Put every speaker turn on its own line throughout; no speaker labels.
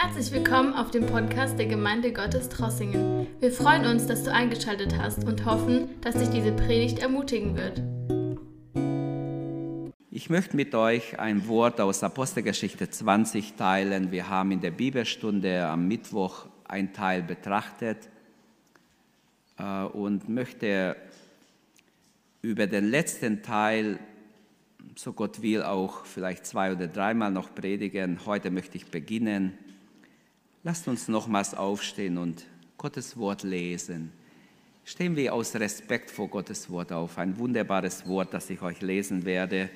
Herzlich willkommen auf dem Podcast der Gemeinde Gottes Trossingen. Wir freuen uns, dass du eingeschaltet hast und hoffen, dass dich diese Predigt ermutigen wird.
Ich möchte mit euch ein Wort aus Apostelgeschichte 20 teilen. Wir haben in der Bibelstunde am Mittwoch ein Teil betrachtet äh, und möchte über den letzten Teil, so Gott will, auch vielleicht zwei oder dreimal noch predigen. Heute möchte ich beginnen. Lasst uns nochmals aufstehen und Gottes Wort lesen. Stehen wir aus Respekt vor Gottes Wort auf. Ein wunderbares Wort, das ich euch lesen werde,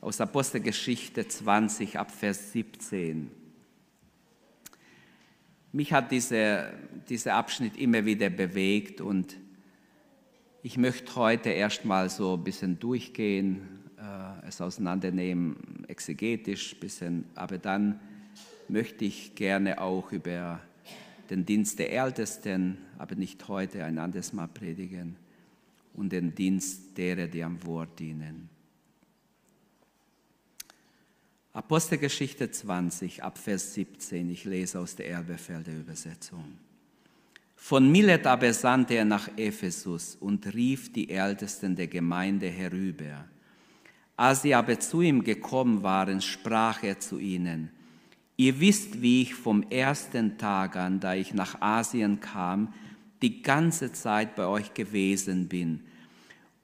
aus Apostelgeschichte 20 ab Vers 17. Mich hat dieser, dieser Abschnitt immer wieder bewegt und ich möchte heute erstmal so ein bisschen durchgehen, äh, es auseinandernehmen, exegetisch ein bisschen, aber dann möchte ich gerne auch über den Dienst der Ältesten, aber nicht heute, ein anderes Mal predigen, und den Dienst derer, die am Wort dienen. Apostelgeschichte 20, Abvers 17, ich lese aus der Erbefelder Übersetzung. Von Milet aber sandte er nach Ephesus und rief die Ältesten der Gemeinde herüber. Als sie aber zu ihm gekommen waren, sprach er zu ihnen, Ihr wisst, wie ich vom ersten Tag an, da ich nach Asien kam, die ganze Zeit bei euch gewesen bin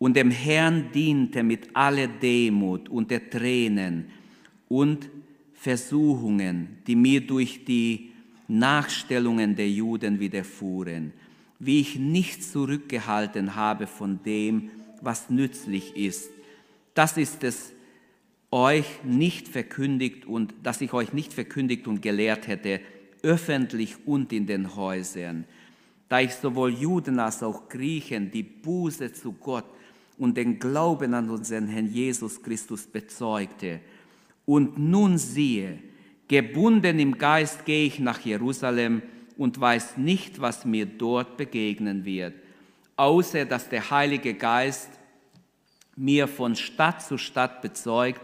und dem Herrn diente mit aller Demut und der Tränen und Versuchungen, die mir durch die Nachstellungen der Juden widerfuhren, wie ich nicht zurückgehalten habe von dem, was nützlich ist. Das ist es, euch nicht verkündigt und dass ich euch nicht verkündigt und gelehrt hätte, öffentlich und in den Häusern, da ich sowohl Juden als auch Griechen die Buße zu Gott und den Glauben an unseren Herrn Jesus Christus bezeugte. Und nun siehe, gebunden im Geist gehe ich nach Jerusalem und weiß nicht, was mir dort begegnen wird, außer dass der Heilige Geist mir von Stadt zu Stadt bezeugt,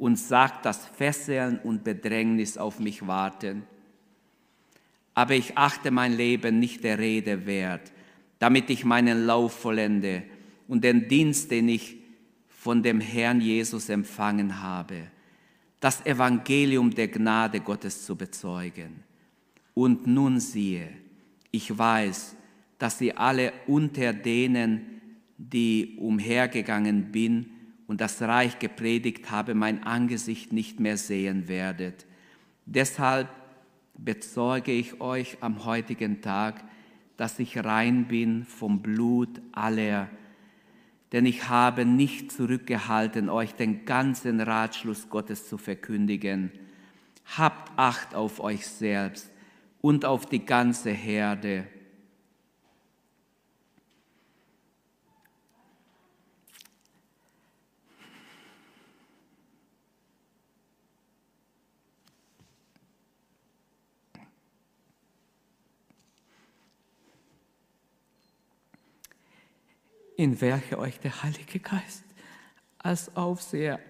und sagt, dass Fesseln und Bedrängnis auf mich warten. Aber ich achte mein Leben nicht der Rede wert, damit ich meinen Lauf vollende und den Dienst, den ich von dem Herrn Jesus empfangen habe, das Evangelium der Gnade Gottes zu bezeugen. Und nun siehe, ich weiß, dass sie alle unter denen, die umhergegangen bin, und das Reich gepredigt habe, mein Angesicht nicht mehr sehen werdet. Deshalb bezeuge ich euch am heutigen Tag, dass ich rein bin vom Blut aller, denn ich habe nicht zurückgehalten, euch den ganzen Ratschluss Gottes zu verkündigen. Habt Acht auf euch selbst und auf die ganze Herde in welche euch der Heilige Geist als Aufseher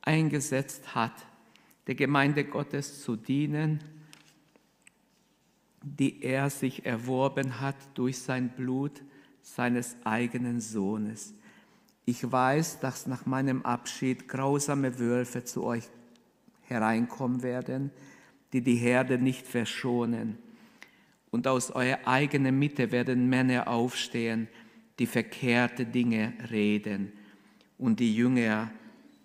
eingesetzt hat, der Gemeinde Gottes zu dienen, die er sich erworben hat durch sein Blut seines eigenen Sohnes. Ich weiß, dass nach meinem Abschied grausame Wölfe zu euch hereinkommen werden, die die Herde nicht verschonen. Und aus eurer eigenen Mitte werden Männer aufstehen, die verkehrte Dinge reden und die Jünger,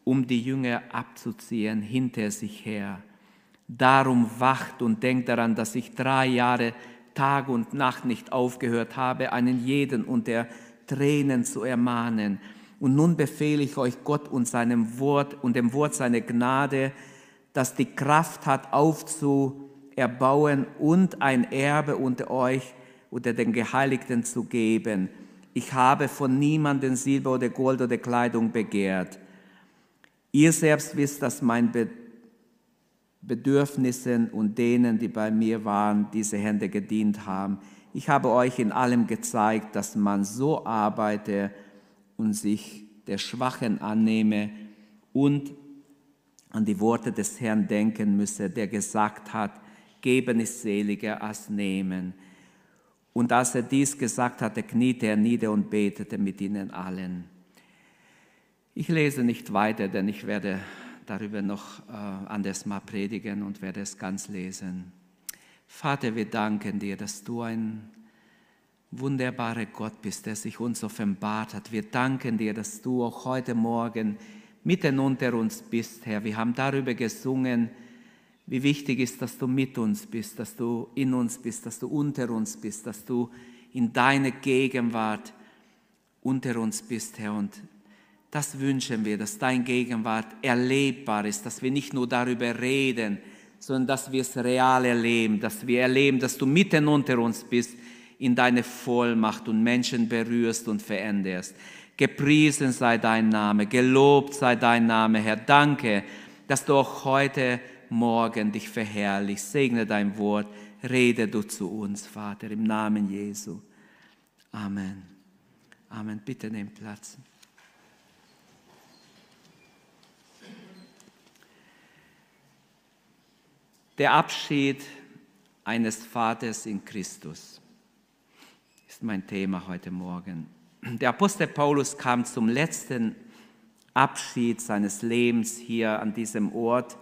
um die Jünger abzuziehen, hinter sich her. Darum wacht und denkt daran, dass ich drei Jahre Tag und Nacht nicht aufgehört habe, einen jeden unter Tränen zu ermahnen. Und nun befehle ich euch Gott und seinem Wort und dem Wort seiner Gnade, das die Kraft hat, aufzuerbauen und ein Erbe unter euch, unter den Geheiligten zu geben ich habe von niemandem Silber oder Gold oder Kleidung begehrt. Ihr selbst wisst, dass mein Bedürfnissen und denen, die bei mir waren, diese Hände gedient haben. Ich habe euch in allem gezeigt, dass man so arbeite und sich der Schwachen annehme und an die Worte des Herrn denken müsse, der gesagt hat, Geben ist seliger als nehmen. Und als er dies gesagt hatte, kniete er nieder und betete mit ihnen allen. Ich lese nicht weiter, denn ich werde darüber noch äh, anders mal predigen und werde es ganz lesen. Vater, wir danken dir, dass du ein wunderbarer Gott bist, der sich uns offenbart hat. Wir danken dir, dass du auch heute Morgen mitten unter uns bist, Herr. Wir haben darüber gesungen, wie wichtig ist, dass du mit uns bist, dass du in uns bist, dass du unter uns bist, dass du in deiner Gegenwart unter uns bist, Herr. Und das wünschen wir, dass dein Gegenwart erlebbar ist, dass wir nicht nur darüber reden, sondern dass wir es real erleben, dass wir erleben, dass du mitten unter uns bist in deine Vollmacht und Menschen berührst und veränderst. Gepriesen sei dein Name, gelobt sei dein Name, Herr. Danke, dass du auch heute Morgen dich verherrlichst. Segne dein Wort, rede du zu uns, Vater, im Namen Jesu. Amen. Amen. Bitte nehmt Platz. Der Abschied eines Vaters in Christus ist mein Thema heute Morgen. Der Apostel Paulus kam zum letzten Abschied seines Lebens hier an diesem Ort.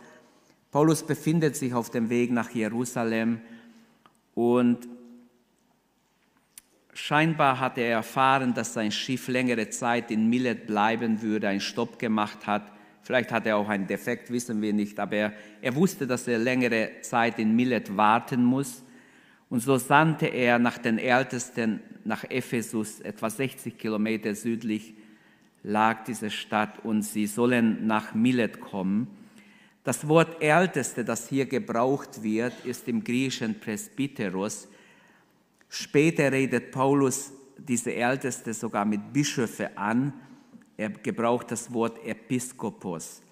Paulus befindet sich auf dem Weg nach Jerusalem und scheinbar hat er erfahren, dass sein Schiff längere Zeit in Milet bleiben würde, einen Stopp gemacht hat Vielleicht hat er auch einen Defekt, wissen wir nicht, aber er, er wusste, dass er längere Zeit in Milet warten muss. Und so sandte er nach den Ältesten nach Ephesus, etwa 60 Kilometer südlich lag diese Stadt, und sie sollen nach Milet kommen. Das Wort Älteste, das hier gebraucht wird, ist im Griechischen Presbyteros. Später redet Paulus diese Älteste sogar mit Bischöfe an er gebraucht das Wort Episkopos.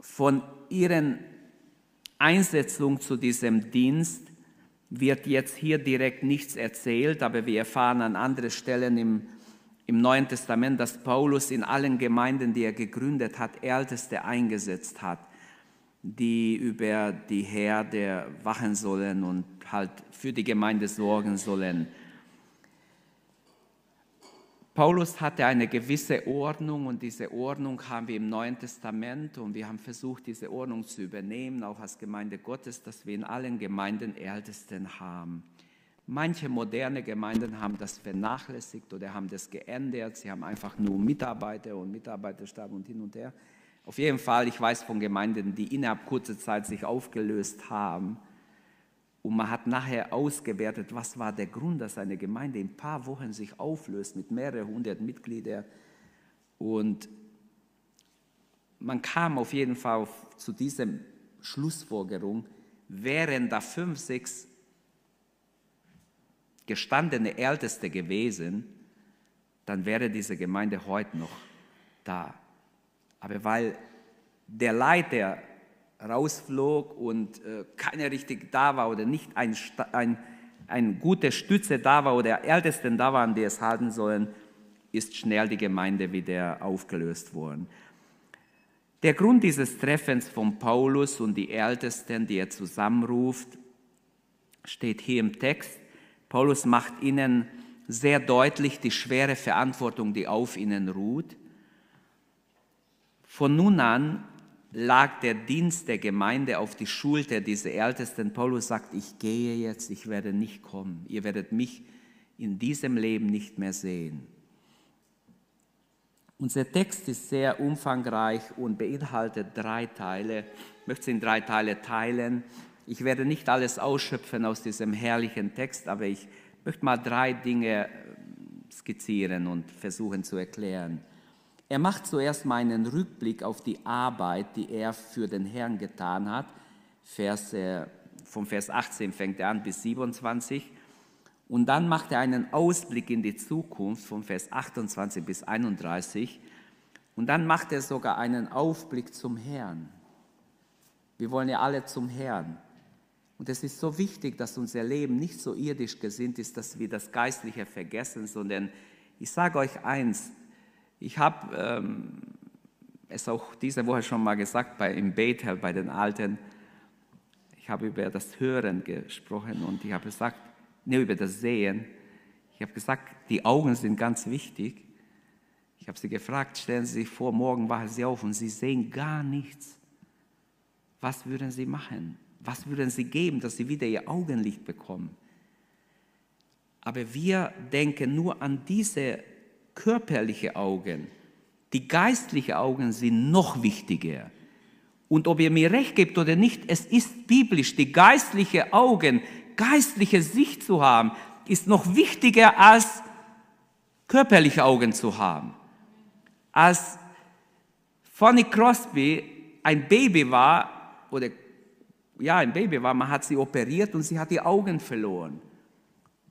Von ihren Einsetzung zu diesem Dienst wird jetzt hier direkt nichts erzählt, aber wir erfahren an anderen Stellen im, im Neuen Testament, dass Paulus in allen Gemeinden, die er gegründet hat, Älteste eingesetzt hat, die über die Herde wachen sollen und halt für die Gemeinde sorgen sollen. Paulus hatte eine gewisse Ordnung und diese Ordnung haben wir im Neuen Testament und wir haben versucht, diese Ordnung zu übernehmen, auch als Gemeinde Gottes, dass wir in allen Gemeinden Ältesten haben. Manche moderne Gemeinden haben das vernachlässigt oder haben das geändert. Sie haben einfach nur Mitarbeiter und Mitarbeiterstab und hin und her. Auf jeden Fall, ich weiß von Gemeinden, die innerhalb kurzer Zeit sich aufgelöst haben und man hat nachher ausgewertet, was war der Grund, dass eine Gemeinde in ein paar Wochen sich auflöst mit mehreren hundert Mitgliedern. Und man kam auf jeden Fall zu dieser Schlussfolgerung, wären da fünf, sechs gestandene Älteste gewesen, dann wäre diese Gemeinde heute noch da. Aber weil der Leiter rausflog und äh, keiner richtig da war oder nicht ein, ein, ein gute Stütze da war oder Ältesten da waren, die es halten sollen, ist schnell die Gemeinde wieder aufgelöst worden. Der Grund dieses Treffens von Paulus und die Ältesten, die er zusammenruft, steht hier im Text. Paulus macht ihnen sehr deutlich die schwere Verantwortung, die auf ihnen ruht. Von nun an lag der Dienst der Gemeinde auf die Schulter dieser Ältesten. Paulus sagt, ich gehe jetzt, ich werde nicht kommen. Ihr werdet mich in diesem Leben nicht mehr sehen. Unser Text ist sehr umfangreich und beinhaltet drei Teile. Ich möchte es in drei Teile teilen. Ich werde nicht alles ausschöpfen aus diesem herrlichen Text, aber ich möchte mal drei Dinge skizzieren und versuchen zu erklären. Er macht zuerst mal einen Rückblick auf die Arbeit, die er für den Herrn getan hat. Vers, äh, vom Vers 18 fängt er an bis 27. Und dann macht er einen Ausblick in die Zukunft von Vers 28 bis 31. Und dann macht er sogar einen Aufblick zum Herrn. Wir wollen ja alle zum Herrn. Und es ist so wichtig, dass unser Leben nicht so irdisch gesinnt ist, dass wir das Geistliche vergessen, sondern ich sage euch eins, ich habe ähm, es auch diese Woche schon mal gesagt bei, im Bethel bei den Alten. Ich habe über das Hören gesprochen und ich habe gesagt, ne, über das Sehen. Ich habe gesagt, die Augen sind ganz wichtig. Ich habe sie gefragt, stellen Sie sich vor, morgen wachen Sie auf und Sie sehen gar nichts. Was würden Sie machen? Was würden Sie geben, dass Sie wieder Ihr Augenlicht bekommen? Aber wir denken nur an diese körperliche Augen. Die geistlichen Augen sind noch wichtiger. Und ob ihr mir recht gebt oder nicht, es ist biblisch, die geistliche Augen, geistliche Sicht zu haben, ist noch wichtiger als körperliche Augen zu haben. Als Fanny Crosby ein Baby war, oder ja, ein Baby war, man hat sie operiert und sie hat die Augen verloren.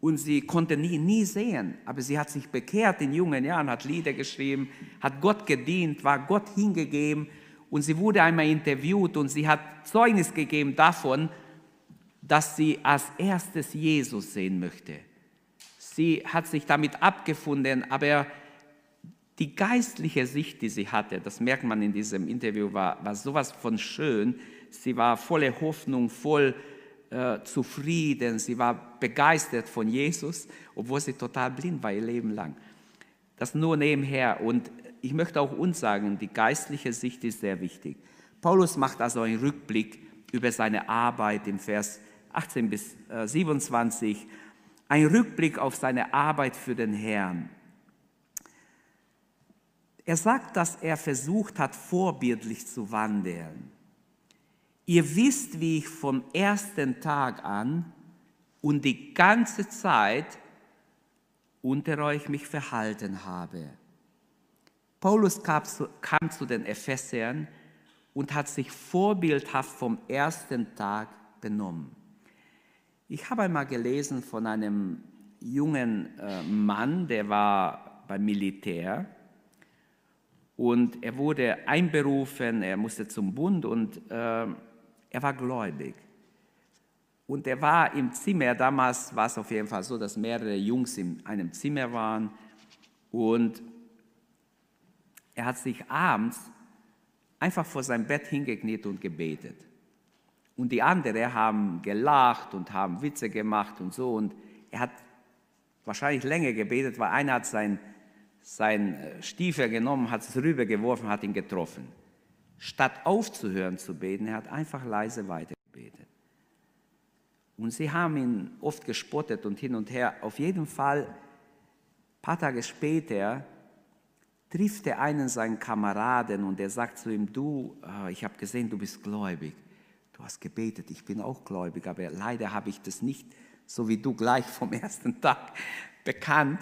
Und sie konnte nie, nie sehen, aber sie hat sich bekehrt in jungen Jahren, hat Lieder geschrieben, hat Gott gedient, war Gott hingegeben und sie wurde einmal interviewt und sie hat Zeugnis gegeben davon, dass sie als erstes Jesus sehen möchte. Sie hat sich damit abgefunden, aber die geistliche Sicht, die sie hatte, das merkt man in diesem Interview, war, war sowas von schön. Sie war voller Hoffnung, voll äh, zufrieden, sie war begeistert von Jesus, obwohl sie total blind war ihr Leben lang. Das nur nebenher. Und ich möchte auch uns sagen, die geistliche Sicht ist sehr wichtig. Paulus macht also einen Rückblick über seine Arbeit im Vers 18 bis 27, äh, ein Rückblick auf seine Arbeit für den Herrn. Er sagt, dass er versucht hat, vorbildlich zu wandeln. Ihr wisst, wie ich vom ersten Tag an und die ganze Zeit unter euch mich verhalten habe. Paulus kam zu, kam zu den Ephesern und hat sich vorbildhaft vom ersten Tag benommen. Ich habe einmal gelesen von einem jungen äh, Mann, der war beim Militär und er wurde einberufen, er musste zum Bund und äh, er war gläubig. Und er war im Zimmer, damals war es auf jeden Fall so, dass mehrere Jungs in einem Zimmer waren und er hat sich abends einfach vor seinem Bett hingekniet und gebetet. Und die anderen haben gelacht und haben Witze gemacht und so. Und er hat wahrscheinlich länger gebetet, weil einer hat sein, sein äh, Stiefel genommen, hat es rübergeworfen, hat ihn getroffen. Statt aufzuhören zu beten, er hat einfach leise weitergebetet. Und sie haben ihn oft gespottet und hin und her. Auf jeden Fall, ein paar Tage später, trifft er einen seinen Kameraden und er sagt zu ihm, du, äh, ich habe gesehen, du bist gläubig. Du hast gebetet, ich bin auch gläubig, aber leider habe ich das nicht so wie du gleich vom ersten Tag bekannt.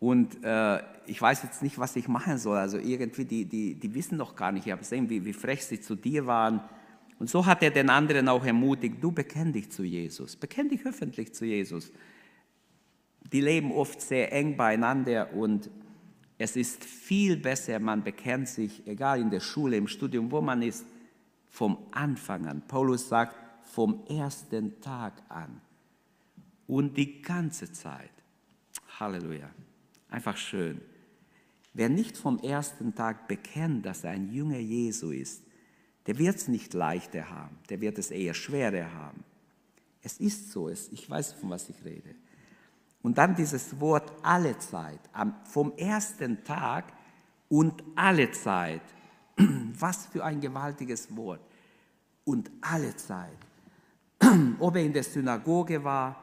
Und äh, ich weiß jetzt nicht, was ich machen soll. Also irgendwie, die, die, die wissen doch gar nicht. Ich habe gesehen, wie, wie frech sie zu dir waren. Und so hat er den anderen auch ermutigt, du bekenn dich zu Jesus, bekenn dich öffentlich zu Jesus. Die leben oft sehr eng beieinander und es ist viel besser, man bekennt sich, egal in der Schule, im Studium, wo man ist, vom Anfang an. Paulus sagt, vom ersten Tag an und die ganze Zeit. Halleluja. Einfach schön. Wer nicht vom ersten Tag bekennt, dass er ein Jünger Jesu ist, der wird es nicht leichter haben, der wird es eher schwerer haben. Es ist so, ich weiß, von was ich rede. Und dann dieses Wort alle Zeit, vom ersten Tag und alle Zeit. Was für ein gewaltiges Wort. Und alle Zeit. Ob er in der Synagoge war,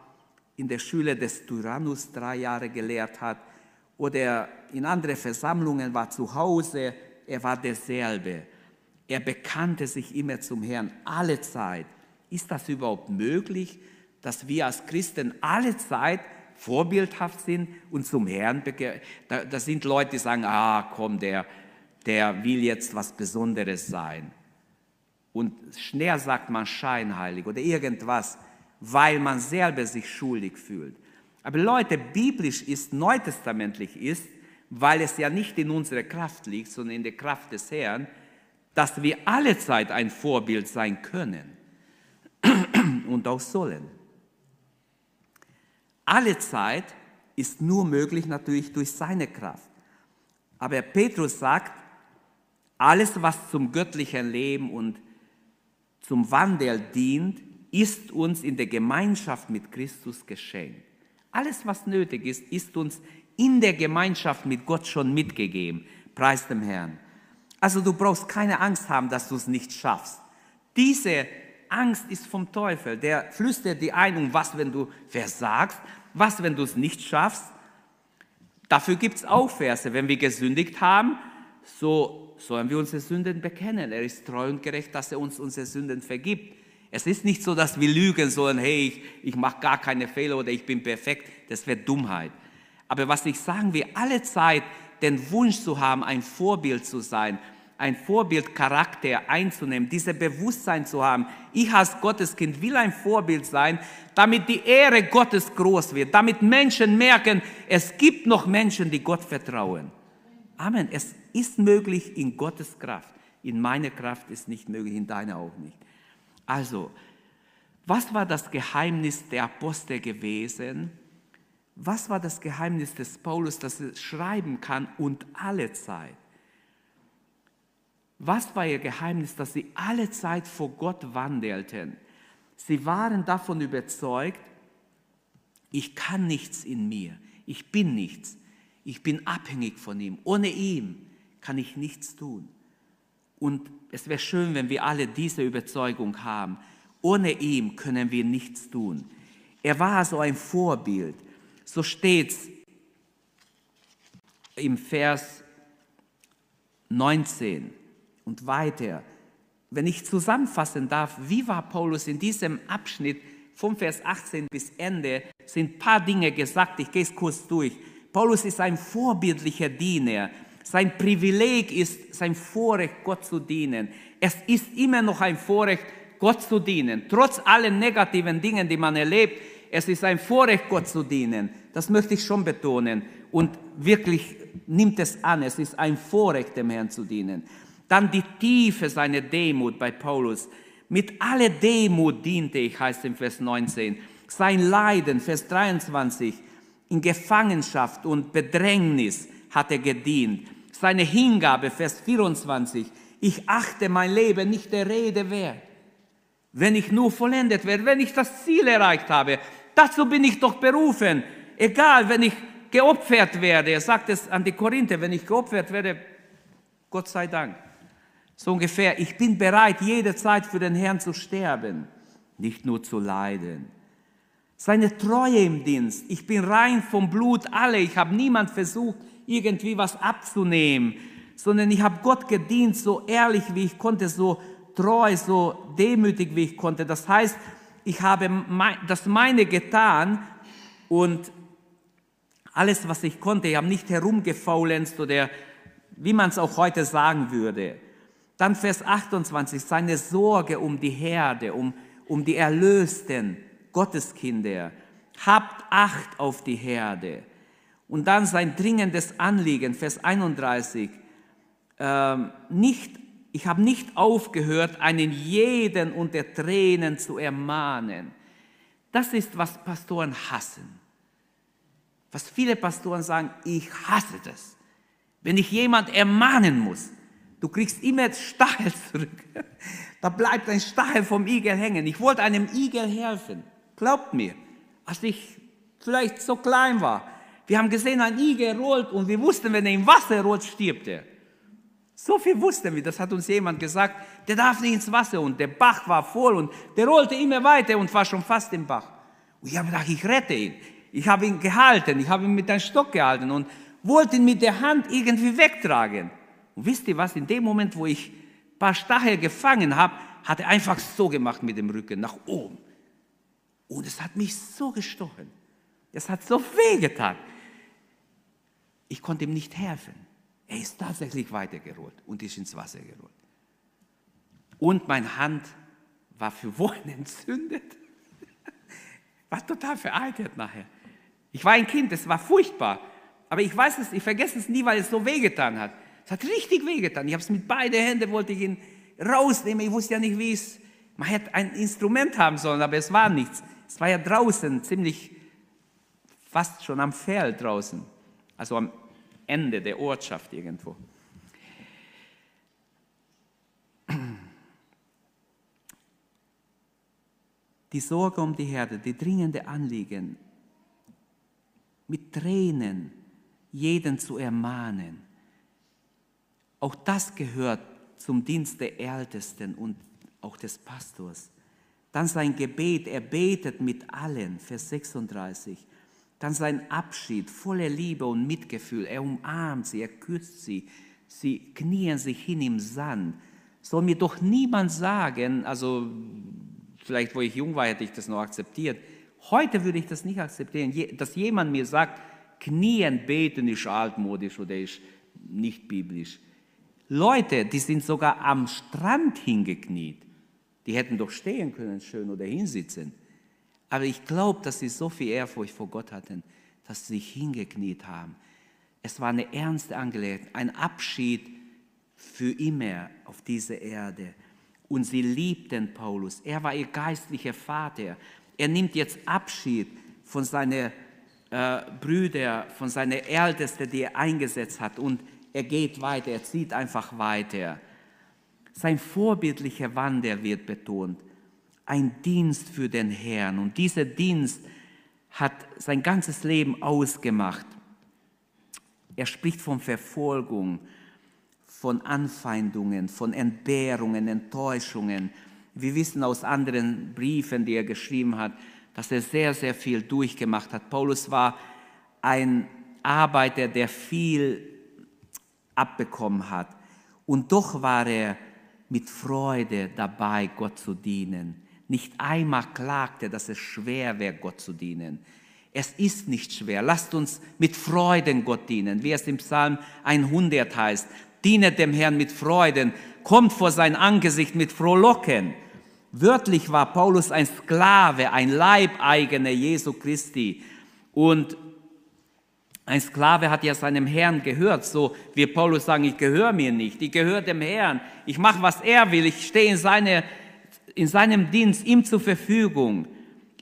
in der Schule des Tyrannus drei Jahre gelehrt hat oder in andere Versammlungen war zu Hause, er war derselbe. Er bekannte sich immer zum Herrn, alle Zeit. Ist das überhaupt möglich, dass wir als Christen alle Zeit vorbildhaft sind und zum Herrn begehren. Da, da sind Leute, die sagen, ah komm, der, der will jetzt was Besonderes sein. Und schnell sagt man scheinheilig oder irgendwas, weil man selber sich schuldig fühlt. Aber Leute, biblisch ist, neutestamentlich ist, weil es ja nicht in unserer Kraft liegt, sondern in der Kraft des Herrn, dass wir alle Zeit ein Vorbild sein können und auch sollen. Alle Zeit ist nur möglich natürlich durch seine Kraft. Aber Petrus sagt, alles, was zum göttlichen Leben und zum Wandel dient, ist uns in der Gemeinschaft mit Christus geschenkt. Alles, was nötig ist, ist uns in der Gemeinschaft mit Gott schon mitgegeben. Preis dem Herrn. Also du brauchst keine Angst haben, dass du es nicht schaffst. Diese Angst ist vom Teufel. Der flüstert die ein, um was, wenn du versagst, was, wenn du es nicht schaffst. Dafür gibt es auch Verse. Wenn wir gesündigt haben, so sollen wir unsere Sünden bekennen. Er ist treu und gerecht, dass er uns unsere Sünden vergibt. Es ist nicht so, dass wir lügen sollen, hey, ich, ich mache gar keine Fehler oder ich bin perfekt. Das wäre Dummheit. Aber was ich sagen will, alle Zeit den Wunsch zu haben, ein Vorbild zu sein, ein Vorbildcharakter einzunehmen, dieses Bewusstsein zu haben. Ich als Gotteskind will ein Vorbild sein, damit die Ehre Gottes groß wird, damit Menschen merken, es gibt noch Menschen, die Gott vertrauen. Amen. Es ist möglich in Gottes Kraft. In meiner Kraft ist nicht möglich, in deiner auch nicht. Also, was war das Geheimnis der Apostel gewesen? Was war das Geheimnis des Paulus, dass er schreiben kann und alle Zeit? Was war ihr Geheimnis, dass sie alle Zeit vor Gott wandelten? Sie waren davon überzeugt, ich kann nichts in mir, ich bin nichts, ich bin abhängig von ihm. Ohne ihn kann ich nichts tun. Und es wäre schön, wenn wir alle diese Überzeugung haben. Ohne ihn können wir nichts tun. Er war so ein Vorbild. So steht es im Vers 19 und weiter. Wenn ich zusammenfassen darf, wie war Paulus in diesem Abschnitt vom Vers 18 bis Ende, sind ein paar Dinge gesagt, ich gehe es kurz durch. Paulus ist ein vorbildlicher Diener. Sein Privileg ist sein Vorrecht, Gott zu dienen. Es ist immer noch ein Vorrecht, Gott zu dienen. Trotz allen negativen Dingen, die man erlebt, es ist ein Vorrecht, Gott zu dienen. Das möchte ich schon betonen. Und wirklich nimmt es an, es ist ein Vorrecht, dem Herrn zu dienen. Dann die Tiefe seiner Demut bei Paulus. Mit aller Demut diente ich, heißt im Vers 19. Sein Leiden, Vers 23, in Gefangenschaft und Bedrängnis hat er gedient. Seine Hingabe, Vers 24, ich achte mein Leben nicht der Rede wert. Wenn ich nur vollendet werde, wenn ich das Ziel erreicht habe, dazu bin ich doch berufen. Egal, wenn ich geopfert werde, er sagt es an die Korinther, wenn ich geopfert werde, Gott sei Dank. So ungefähr, ich bin bereit, jederzeit für den Herrn zu sterben, nicht nur zu leiden. Seine Treue im Dienst, ich bin rein vom Blut alle, ich habe niemand versucht, irgendwie was abzunehmen, sondern ich habe Gott gedient, so ehrlich wie ich konnte, so treu, so demütig wie ich konnte. Das heißt, ich habe das meine getan und alles, was ich konnte, ich habe nicht herumgefaulenzt oder wie man es auch heute sagen würde. Dann Vers 28, seine Sorge um die Herde, um, um die Erlösten, Gotteskinder. Habt Acht auf die Herde. Und dann sein dringendes Anliegen, Vers 31. Ähm, nicht, ich habe nicht aufgehört, einen jeden unter Tränen zu ermahnen. Das ist, was Pastoren hassen. Was viele Pastoren sagen, ich hasse das. Wenn ich jemand ermahnen muss, Du kriegst immer Stachel zurück. Da bleibt ein Stachel vom Igel hängen. Ich wollte einem Igel helfen. Glaubt mir, als ich vielleicht so klein war. Wir haben gesehen, ein Igel rollt und wir wussten, wenn er im Wasser rollt, stirbt er. So viel wussten wir, das hat uns jemand gesagt, der darf nicht ins Wasser und der Bach war voll und der rollte immer weiter und war schon fast im Bach. Und ich habe gedacht, ich rette ihn. Ich habe ihn gehalten, ich habe ihn mit einem Stock gehalten und wollte ihn mit der Hand irgendwie wegtragen. Und wisst ihr was? In dem Moment, wo ich ein paar Stachel gefangen habe, hat er einfach so gemacht mit dem Rücken nach oben. Und es hat mich so gestochen. Es hat so wehgetan. Ich konnte ihm nicht helfen. Er ist tatsächlich weitergerollt und ist ins Wasser gerollt. Und meine Hand war für Wochen entzündet. War total veraltet nachher. Ich war ein Kind, es war furchtbar. Aber ich weiß es, ich vergesse es nie, weil es so wehgetan hat. Es hat richtig wehgetan. Ich habe es mit beiden Händen, wollte ich ihn rausnehmen. Ich wusste ja nicht, wie es, man hätte ein Instrument haben sollen, aber es war nichts. Es war ja draußen, ziemlich fast schon am Feld draußen. Also am Ende der Ortschaft irgendwo. die Sorge um die Herde, die dringende Anliegen, mit Tränen jeden zu ermahnen. Auch das gehört zum Dienst der Ältesten und auch des Pastors. Dann sein Gebet, er betet mit allen, Vers 36. Dann sein Abschied voller Liebe und Mitgefühl, er umarmt sie, er küsst sie, sie knien sich hin im Sand. Soll mir doch niemand sagen, also vielleicht wo ich jung war, hätte ich das noch akzeptiert. Heute würde ich das nicht akzeptieren, dass jemand mir sagt, knien beten ist altmodisch oder ist nicht biblisch. Leute, die sind sogar am Strand hingekniet. Die hätten doch stehen können schön oder hinsitzen. Aber ich glaube, dass sie so viel Ehrfurcht vor Gott hatten, dass sie sich hingekniet haben. Es war eine ernste Angelegenheit, ein Abschied für immer auf dieser Erde. Und sie liebten Paulus. Er war ihr geistlicher Vater. Er nimmt jetzt Abschied von seinen äh, Brüdern, von seinen Ältesten, die er eingesetzt hat. Und er geht weiter, er zieht einfach weiter. Sein vorbildlicher Wandel wird betont. Ein Dienst für den Herrn. Und dieser Dienst hat sein ganzes Leben ausgemacht. Er spricht von Verfolgung, von Anfeindungen, von Entbehrungen, Enttäuschungen. Wir wissen aus anderen Briefen, die er geschrieben hat, dass er sehr, sehr viel durchgemacht hat. Paulus war ein Arbeiter, der viel abbekommen hat. Und doch war er mit Freude dabei, Gott zu dienen. Nicht einmal klagte, dass es schwer wäre, Gott zu dienen. Es ist nicht schwer. Lasst uns mit Freuden Gott dienen, wie es im Psalm 100 heißt. Dienet dem Herrn mit Freuden, kommt vor sein Angesicht mit Frohlocken. Wörtlich war Paulus ein Sklave, ein Leibeigener Jesu Christi. Und ein Sklave hat ja seinem Herrn gehört, so wie Paulus sagen, ich gehöre mir nicht, ich gehöre dem Herrn, ich mache, was er will, ich stehe in, seine, in seinem Dienst, ihm zur Verfügung.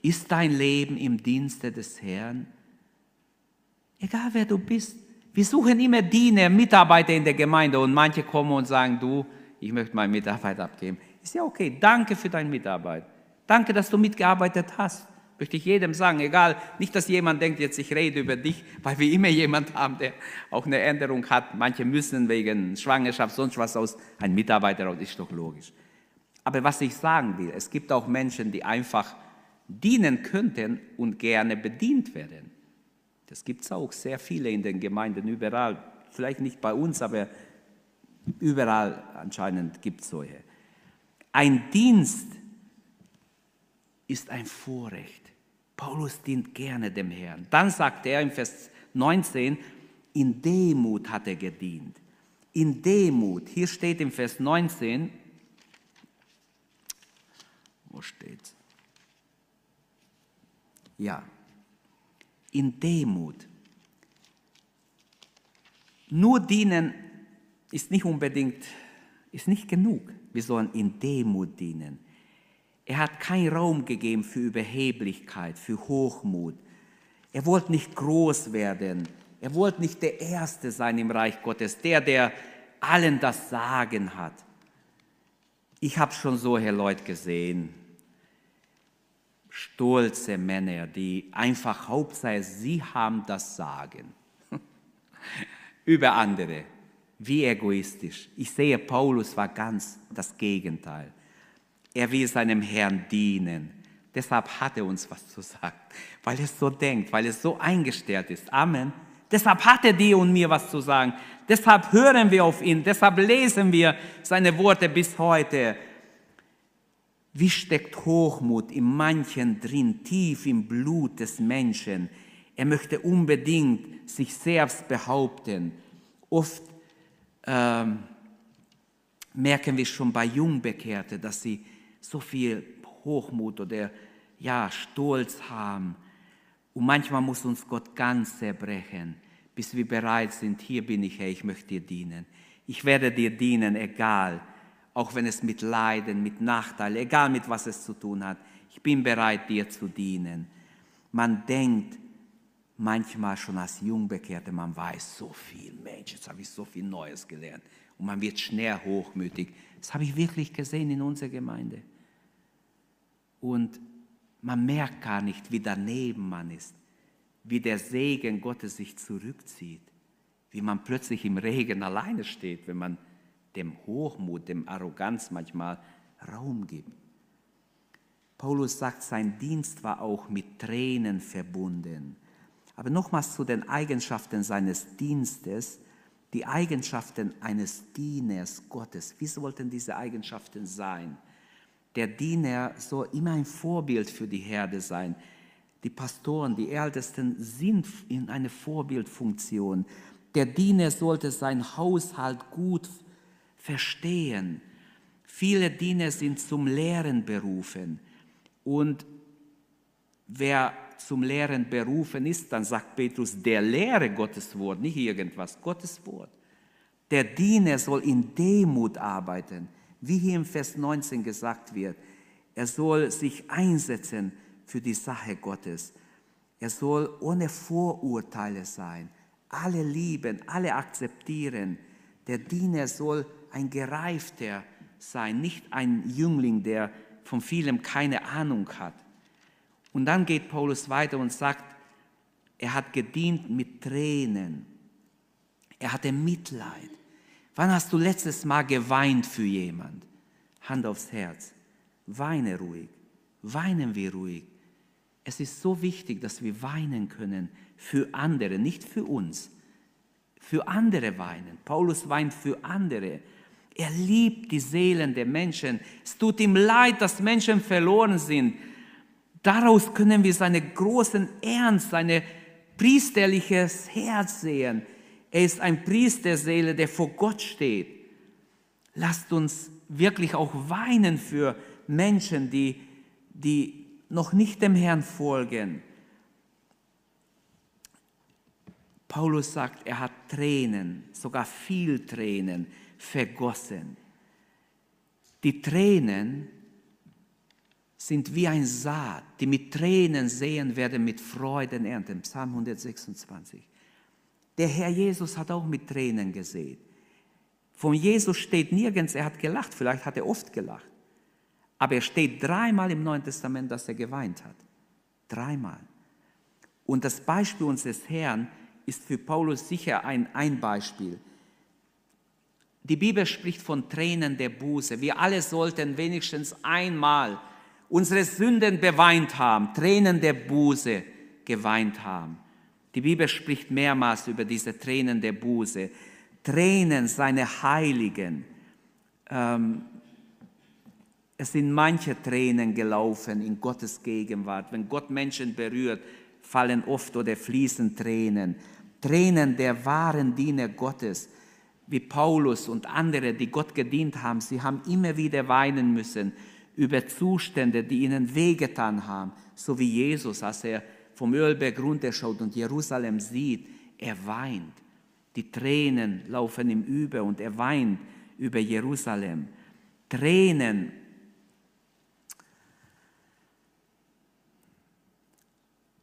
Ist dein Leben im Dienste des Herrn? Egal wer du bist. Wir suchen immer Diener, Mitarbeiter in der Gemeinde und manche kommen und sagen, du, ich möchte meine Mitarbeit abgeben. Ist ja okay, danke für deine Mitarbeit. Danke, dass du mitgearbeitet hast. Möchte ich jedem sagen, egal, nicht, dass jemand denkt, jetzt ich rede über dich, weil wir immer jemand haben, der auch eine Änderung hat. Manche müssen wegen Schwangerschaft, sonst was aus, ein Mitarbeiter raus, ist doch logisch. Aber was ich sagen will, es gibt auch Menschen, die einfach dienen könnten und gerne bedient werden. Das gibt es auch sehr viele in den Gemeinden, überall. Vielleicht nicht bei uns, aber überall anscheinend gibt es solche. Ein Dienst ist ein Vorrecht. Paulus dient gerne dem Herrn. Dann sagt er im Vers 19, in Demut hat er gedient. In Demut, hier steht im Vers 19, wo steht's? Ja, in Demut. Nur dienen ist nicht unbedingt, ist nicht genug. Wir sollen in Demut dienen. Er hat keinen Raum gegeben für Überheblichkeit, für Hochmut. Er wollte nicht groß werden. Er wollte nicht der Erste sein im Reich Gottes, der, der allen das Sagen hat. Ich habe schon solche Leute gesehen, stolze Männer, die einfach Hauptsache, sie haben das Sagen über andere. Wie egoistisch. Ich sehe, Paulus war ganz das Gegenteil. Er will seinem Herrn dienen. Deshalb hat er uns was zu sagen, weil er so denkt, weil er so eingestellt ist. Amen. Deshalb hat er dir und mir was zu sagen. Deshalb hören wir auf ihn. Deshalb lesen wir seine Worte bis heute. Wie steckt Hochmut in manchen drin, tief im Blut des Menschen? Er möchte unbedingt sich selbst behaupten. Oft ähm, merken wir schon bei Jungbekehrten, dass sie so viel Hochmut oder ja, Stolz haben. Und manchmal muss uns Gott ganz zerbrechen, bis wir bereit sind, hier bin ich, Herr, ich möchte dir dienen. Ich werde dir dienen, egal, auch wenn es mit Leiden, mit Nachteil, egal mit was es zu tun hat. Ich bin bereit, dir zu dienen. Man denkt manchmal schon als Jungbekehrte, man weiß so viel, Mensch, jetzt habe ich so viel Neues gelernt. Und man wird schnell hochmütig. Das habe ich wirklich gesehen in unserer Gemeinde. Und man merkt gar nicht, wie daneben man ist, wie der Segen Gottes sich zurückzieht, wie man plötzlich im Regen alleine steht, wenn man dem Hochmut, dem Arroganz manchmal Raum gibt. Paulus sagt, sein Dienst war auch mit Tränen verbunden. Aber nochmals zu den Eigenschaften seines Dienstes, die Eigenschaften eines Dieners Gottes. Wie sollten diese Eigenschaften sein? Der Diener soll immer ein Vorbild für die Herde sein. Die Pastoren, die Ältesten sind in einer Vorbildfunktion. Der Diener sollte sein Haushalt gut verstehen. Viele Diener sind zum Lehren berufen. Und wer zum Lehren berufen ist, dann sagt Petrus, der lehre Gottes Wort, nicht irgendwas, Gottes Wort. Der Diener soll in Demut arbeiten, wie hier im Vers 19 gesagt wird. Er soll sich einsetzen für die Sache Gottes. Er soll ohne Vorurteile sein, alle lieben, alle akzeptieren. Der Diener soll ein Gereifter sein, nicht ein Jüngling, der von vielem keine Ahnung hat. Und dann geht Paulus weiter und sagt, er hat gedient mit Tränen. Er hatte Mitleid. Wann hast du letztes Mal geweint für jemand? Hand aufs Herz. Weine ruhig. Weinen wir ruhig. Es ist so wichtig, dass wir weinen können für andere, nicht für uns. Für andere weinen. Paulus weint für andere. Er liebt die Seelen der Menschen. Es tut ihm leid, dass Menschen verloren sind. Daraus können wir seinen großen Ernst, sein priesterliches Herz sehen. Er ist ein Priesterseele, der vor Gott steht. Lasst uns wirklich auch weinen für Menschen, die, die noch nicht dem Herrn folgen. Paulus sagt, er hat Tränen, sogar viel Tränen vergossen. Die Tränen sind wie ein Saat, die mit Tränen sehen werden, mit Freuden ernten. Psalm 126. Der Herr Jesus hat auch mit Tränen gesehen. Von Jesus steht nirgends, er hat gelacht, vielleicht hat er oft gelacht. Aber er steht dreimal im Neuen Testament, dass er geweint hat. Dreimal. Und das Beispiel unseres Herrn ist für Paulus sicher ein, ein Beispiel. Die Bibel spricht von Tränen der Buße. Wir alle sollten wenigstens einmal unsere Sünden beweint haben, Tränen der Buße geweint haben. Die Bibel spricht mehrmals über diese Tränen der Buße. Tränen seine Heiligen. Ähm, es sind manche Tränen gelaufen in Gottes Gegenwart. Wenn Gott Menschen berührt, fallen oft oder fließen Tränen. Tränen der wahren Diener Gottes, wie Paulus und andere, die Gott gedient haben. Sie haben immer wieder weinen müssen über Zustände, die ihnen wehgetan haben, so wie Jesus, als er vom Ölberg runterschaut und Jerusalem sieht, er weint. Die Tränen laufen ihm über und er weint über Jerusalem. Tränen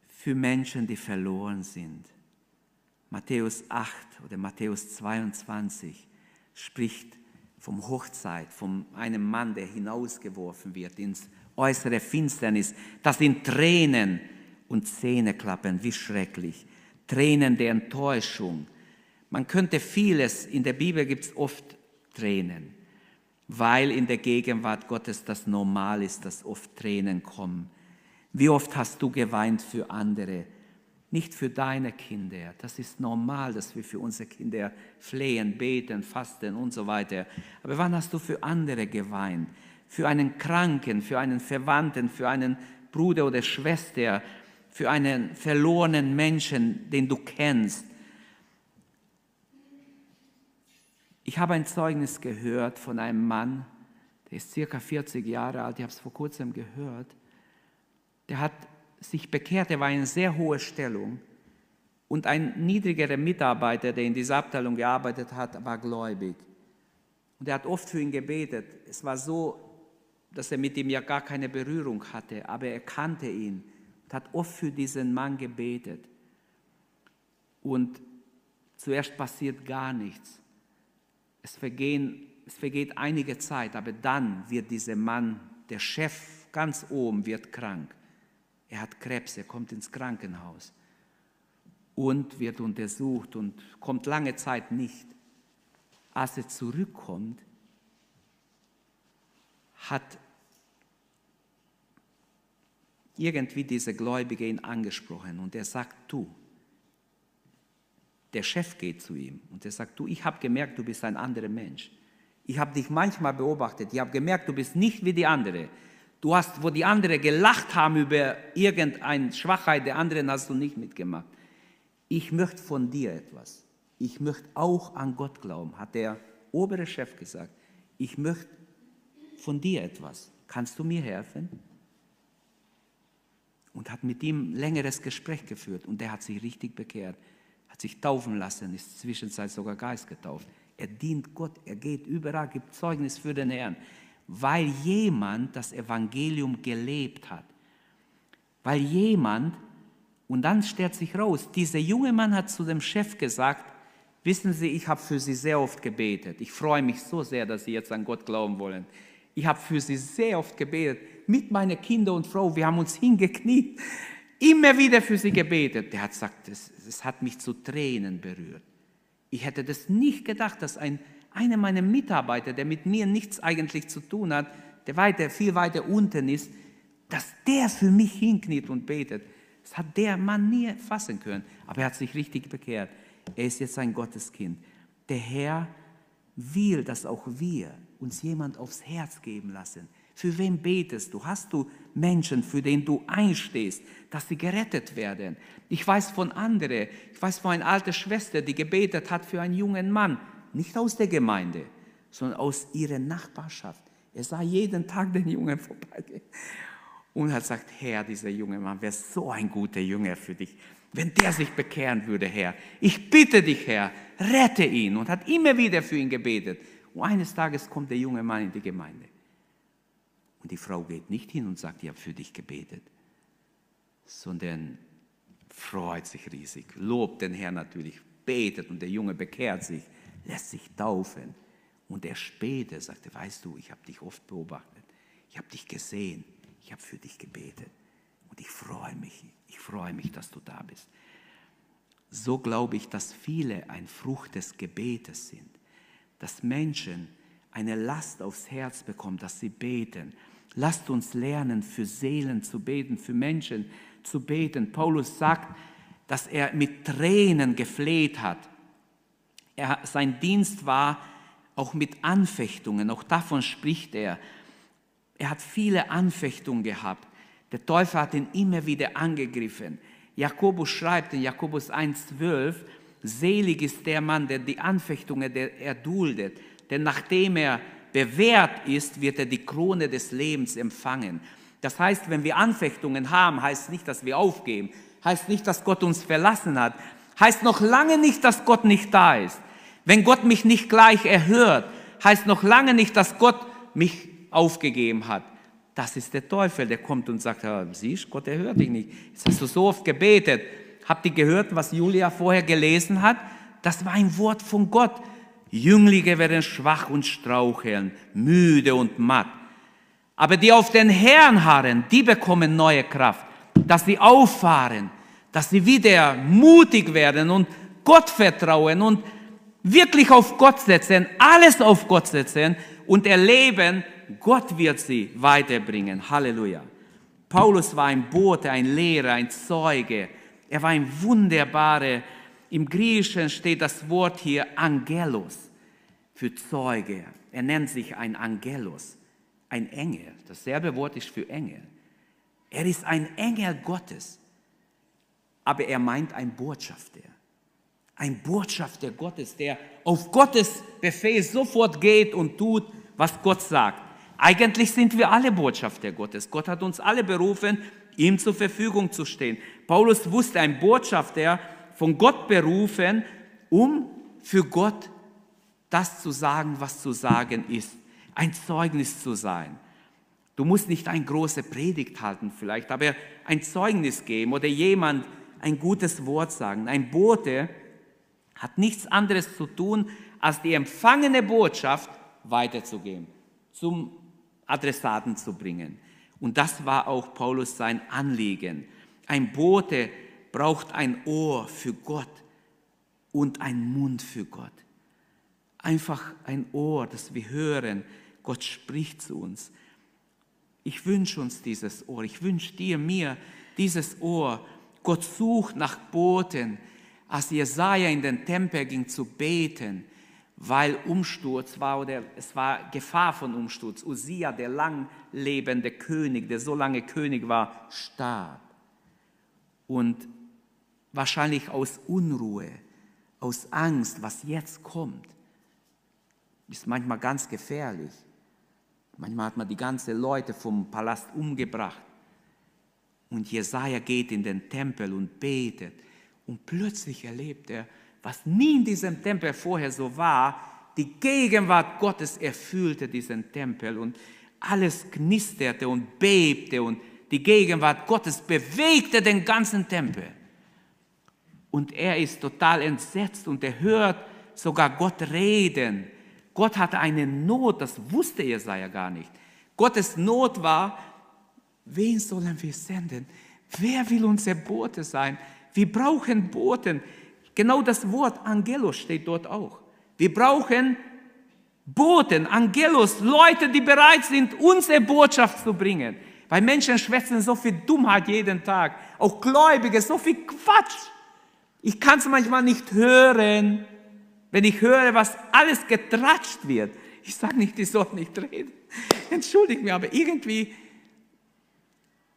für Menschen, die verloren sind. Matthäus 8 oder Matthäus 22 spricht vom Hochzeit, von einem Mann, der hinausgeworfen wird ins äußere Finsternis. Das sind Tränen und Zähneklappen, wie schrecklich. Tränen der Enttäuschung. Man könnte vieles, in der Bibel gibt es oft Tränen, weil in der Gegenwart Gottes das normal ist, dass oft Tränen kommen. Wie oft hast du geweint für andere? Nicht für deine Kinder. Das ist normal, dass wir für unsere Kinder flehen, beten, fasten und so weiter. Aber wann hast du für andere geweint? Für einen Kranken, für einen Verwandten, für einen Bruder oder Schwester, für einen verlorenen Menschen, den du kennst. Ich habe ein Zeugnis gehört von einem Mann, der ist circa 40 Jahre alt, ich habe es vor kurzem gehört. Der hat sich bekehrt, er war in sehr hoher Stellung. Und ein niedrigerer Mitarbeiter, der in dieser Abteilung gearbeitet hat, war gläubig. Und er hat oft für ihn gebetet. Es war so, dass er mit ihm ja gar keine Berührung hatte, aber er kannte ihn und hat oft für diesen Mann gebetet. Und zuerst passiert gar nichts. Es, vergehen, es vergeht einige Zeit, aber dann wird dieser Mann, der Chef ganz oben, wird krank Er hat Krebs, er kommt ins Krankenhaus und wird untersucht und kommt lange Zeit nicht. Als er zurückkommt, hat irgendwie dieser Gläubige ihn angesprochen und er sagt, du, der Chef geht zu ihm und er sagt, du, ich habe gemerkt, du bist ein anderer Mensch. Ich habe dich manchmal beobachtet, ich habe gemerkt, du bist nicht wie die andere. Du hast, wo die anderen gelacht haben über irgendeine Schwachheit der anderen, hast du nicht mitgemacht. Ich möchte von dir etwas. Ich möchte auch an Gott glauben, hat der obere Chef gesagt. Ich möchte von dir etwas. Kannst du mir helfen? Und hat mit ihm längeres Gespräch geführt und der hat sich richtig bekehrt, hat sich taufen lassen, ist zwischenzeitlich sogar Geist getauft. Er dient Gott, er geht überall, gibt Zeugnis für den Herrn, weil jemand das Evangelium gelebt hat. Weil jemand, und dann stellt sich raus, dieser junge Mann hat zu dem Chef gesagt, wissen Sie, ich habe für Sie sehr oft gebetet. Ich freue mich so sehr, dass Sie jetzt an Gott glauben wollen. Ich habe für sie sehr oft gebetet, mit meiner Kinder und Frau. Wir haben uns hingekniet, immer wieder für sie gebetet. Der hat gesagt, es, es hat mich zu Tränen berührt. Ich hätte das nicht gedacht, dass ein, einer meiner Mitarbeiter, der mit mir nichts eigentlich zu tun hat, der weiter, viel weiter unten ist, dass der für mich hinkniet und betet. Das hat der Mann nie fassen können. Aber er hat sich richtig bekehrt. Er ist jetzt ein Gotteskind. Der Herr will, dass auch wir uns jemand aufs Herz geben lassen. Für wen betest du? Hast du Menschen, für den du einstehst, dass sie gerettet werden? Ich weiß von anderen, ich weiß von einer alten Schwester, die gebetet hat für einen jungen Mann, nicht aus der Gemeinde, sondern aus ihrer Nachbarschaft. Er sah jeden Tag den Jungen vorbeigehen und hat gesagt, Herr, dieser junge Mann wäre so ein guter Jünger für dich, wenn der sich bekehren würde, Herr. Ich bitte dich, Herr, rette ihn und hat immer wieder für ihn gebetet. Und eines Tages kommt der junge Mann in die Gemeinde. Und die Frau geht nicht hin und sagt, ich habe für dich gebetet, sondern freut sich riesig, lobt den Herrn natürlich, betet und der Junge bekehrt sich, lässt sich taufen. Und er später sagte, weißt du, ich habe dich oft beobachtet, ich habe dich gesehen, ich habe für dich gebetet und ich freue mich, ich freue mich, dass du da bist. So glaube ich, dass viele ein Frucht des Gebetes sind dass Menschen eine Last aufs Herz bekommen, dass sie beten. Lasst uns lernen, für Seelen zu beten, für Menschen zu beten. Paulus sagt, dass er mit Tränen gefleht hat. Er, sein Dienst war auch mit Anfechtungen, auch davon spricht er. Er hat viele Anfechtungen gehabt. Der Teufel hat ihn immer wieder angegriffen. Jakobus schreibt in Jakobus 1,12, Selig ist der Mann, der die Anfechtungen erduldet, denn nachdem er bewährt ist, wird er die Krone des Lebens empfangen. Das heißt, wenn wir Anfechtungen haben, heißt nicht, dass wir aufgeben, heißt nicht, dass Gott uns verlassen hat, heißt noch lange nicht, dass Gott nicht da ist. Wenn Gott mich nicht gleich erhört, heißt noch lange nicht, dass Gott mich aufgegeben hat. Das ist der Teufel, der kommt und sagt, siehst, Gott erhört dich nicht. Jetzt hast du so oft gebetet, Habt ihr gehört, was Julia vorher gelesen hat? Das war ein Wort von Gott. Jünglinge werden schwach und straucheln, müde und matt. Aber die auf den Herrn harren, die bekommen neue Kraft, dass sie auffahren, dass sie wieder mutig werden und Gott vertrauen und wirklich auf Gott setzen, alles auf Gott setzen und erleben, Gott wird sie weiterbringen. Halleluja. Paulus war ein Bote, ein Lehrer, ein Zeuge, er war ein wunderbarer, im Griechischen steht das Wort hier Angelos für Zeuge. Er nennt sich ein Angelos, ein Engel. Dasselbe Wort ist für Engel. Er ist ein Engel Gottes, aber er meint ein Botschafter. Ein Botschafter Gottes, der auf Gottes Befehl sofort geht und tut, was Gott sagt. Eigentlich sind wir alle Botschafter Gottes. Gott hat uns alle berufen, ihm zur Verfügung zu stehen. Paulus wusste, ein Botschafter von Gott berufen, um für Gott das zu sagen, was zu sagen ist, ein Zeugnis zu sein. Du musst nicht eine große Predigt halten vielleicht, aber ein Zeugnis geben oder jemand ein gutes Wort sagen. Ein Bote hat nichts anderes zu tun, als die empfangene Botschaft weiterzugeben, zum Adressaten zu bringen. Und das war auch Paulus sein Anliegen. Ein Bote braucht ein Ohr für Gott und ein Mund für Gott. Einfach ein Ohr, das wir hören. Gott spricht zu uns. Ich wünsche uns dieses Ohr. Ich wünsche dir, mir dieses Ohr. Gott sucht nach Boten. Als Jesaja in den Tempel ging zu beten, weil Umsturz war oder es war Gefahr von Umsturz. Usia, der langlebende König, der so lange König war, starb. Und wahrscheinlich aus Unruhe, aus Angst, was jetzt kommt, ist manchmal ganz gefährlich. Manchmal hat man die ganzen Leute vom Palast umgebracht. Und Jesaja geht in den Tempel und betet. Und plötzlich erlebt er, was nie in diesem Tempel vorher so war, die Gegenwart Gottes erfüllte diesen Tempel und alles knisterte und bebte und die Gegenwart Gottes bewegte den ganzen Tempel. Und er ist total entsetzt und er hört sogar Gott reden. Gott hatte eine Not, das wusste Jesaja gar nicht. Gottes Not war, wen sollen wir senden? Wer will unser Bote sein? Wir brauchen Boten. Genau das Wort Angelos steht dort auch. Wir brauchen Boten, Angelos, Leute, die bereit sind, unsere Botschaft zu bringen. Weil Menschen schwätzen so viel Dummheit jeden Tag, auch Gläubige, so viel Quatsch. Ich kann es manchmal nicht hören, wenn ich höre, was alles getratscht wird. Ich sage nicht, die sollen nicht reden. Entschuldigt mich, aber irgendwie,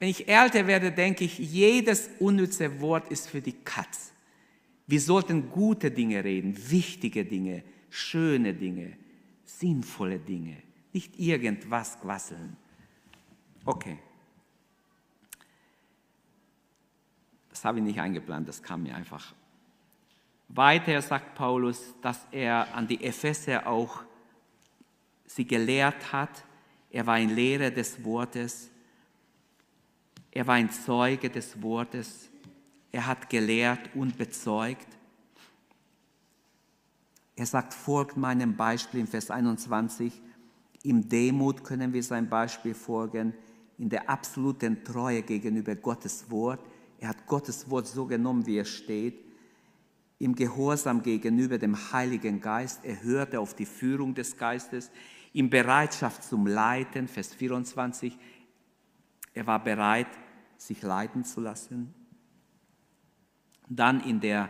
wenn ich älter werde, denke ich, jedes unnütze Wort ist für die Katz. Wir sollten gute Dinge reden, wichtige Dinge, schöne Dinge, sinnvolle Dinge, nicht irgendwas quasseln. Okay. Das habe ich nicht eingeplant, das kam mir einfach. Weiter sagt Paulus, dass er an die Epheser auch sie gelehrt hat. Er war ein Lehrer des Wortes. Er war ein Zeuge des Wortes. Er hat gelehrt und bezeugt. Er sagt, folgt meinem Beispiel in Vers 21. Im Demut können wir sein Beispiel folgen, in der absoluten Treue gegenüber Gottes Wort. Er hat Gottes Wort so genommen, wie es steht. Im Gehorsam gegenüber dem Heiligen Geist. Er hörte auf die Führung des Geistes. In Bereitschaft zum Leiten, Vers 24. Er war bereit, sich leiten zu lassen dann in der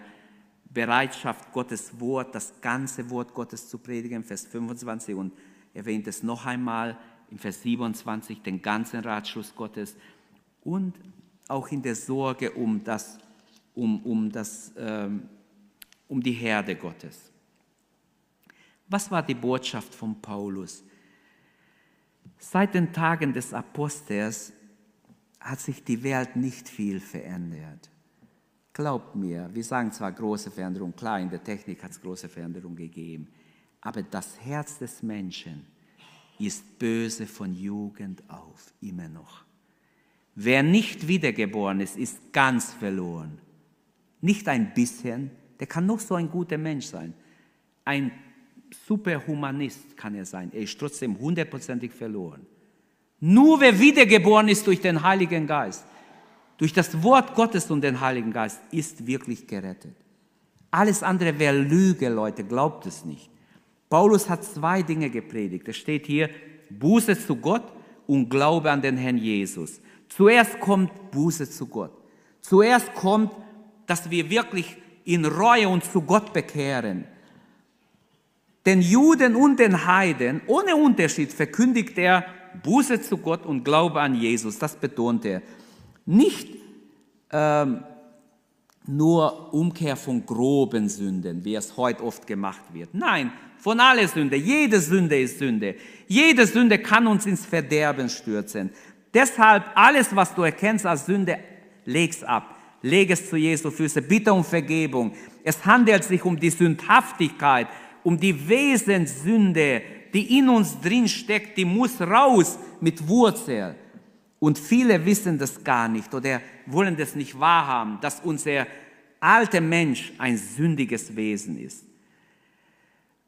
Bereitschaft, Gottes Wort, das ganze Wort Gottes zu predigen, Vers 25 und erwähnt es noch einmal im Vers 27, den ganzen Ratschluss Gottes und auch in der Sorge um, das, um, um, das, ähm, um die Herde Gottes. Was war die Botschaft von Paulus? Seit den Tagen des Apostels hat sich die Welt nicht viel verändert. Glaubt mir, wir sagen zwar große Veränderung, klar, in der Technik hat es große Veränderung gegeben, aber das Herz des Menschen ist böse von Jugend auf, immer noch. Wer nicht wiedergeboren ist, ist ganz verloren. Nicht ein bisschen, der kann noch so ein guter Mensch sein. Ein Superhumanist kann er sein, er ist trotzdem hundertprozentig verloren. Nur wer wiedergeboren ist durch den Heiligen Geist, durch das Wort Gottes und den Heiligen Geist ist wirklich gerettet. Alles andere wäre Lüge, Leute, glaubt es nicht. Paulus hat zwei Dinge gepredigt. Es steht hier, Buße zu Gott und Glaube an den Herrn Jesus. Zuerst kommt Buße zu Gott. Zuerst kommt, dass wir wirklich in Reue uns zu Gott bekehren. Den Juden und den Heiden, ohne Unterschied, verkündigt er Buße zu Gott und Glaube an Jesus. Das betont er. Nicht ähm, nur Umkehr von groben Sünden, wie es heute oft gemacht wird. Nein, von aller Sünde. Jede Sünde ist Sünde. Jede Sünde kann uns ins Verderben stürzen. Deshalb alles, was du erkennst als Sünde, leg's ab. Leg es zu Jesu Füße. Bitte um Vergebung. Es handelt sich um die Sündhaftigkeit, um die Wesenssünde, die in uns drin steckt. Die muss raus mit Wurzel. Und viele wissen das gar nicht oder wollen das nicht wahrhaben, dass unser alter Mensch ein sündiges Wesen ist.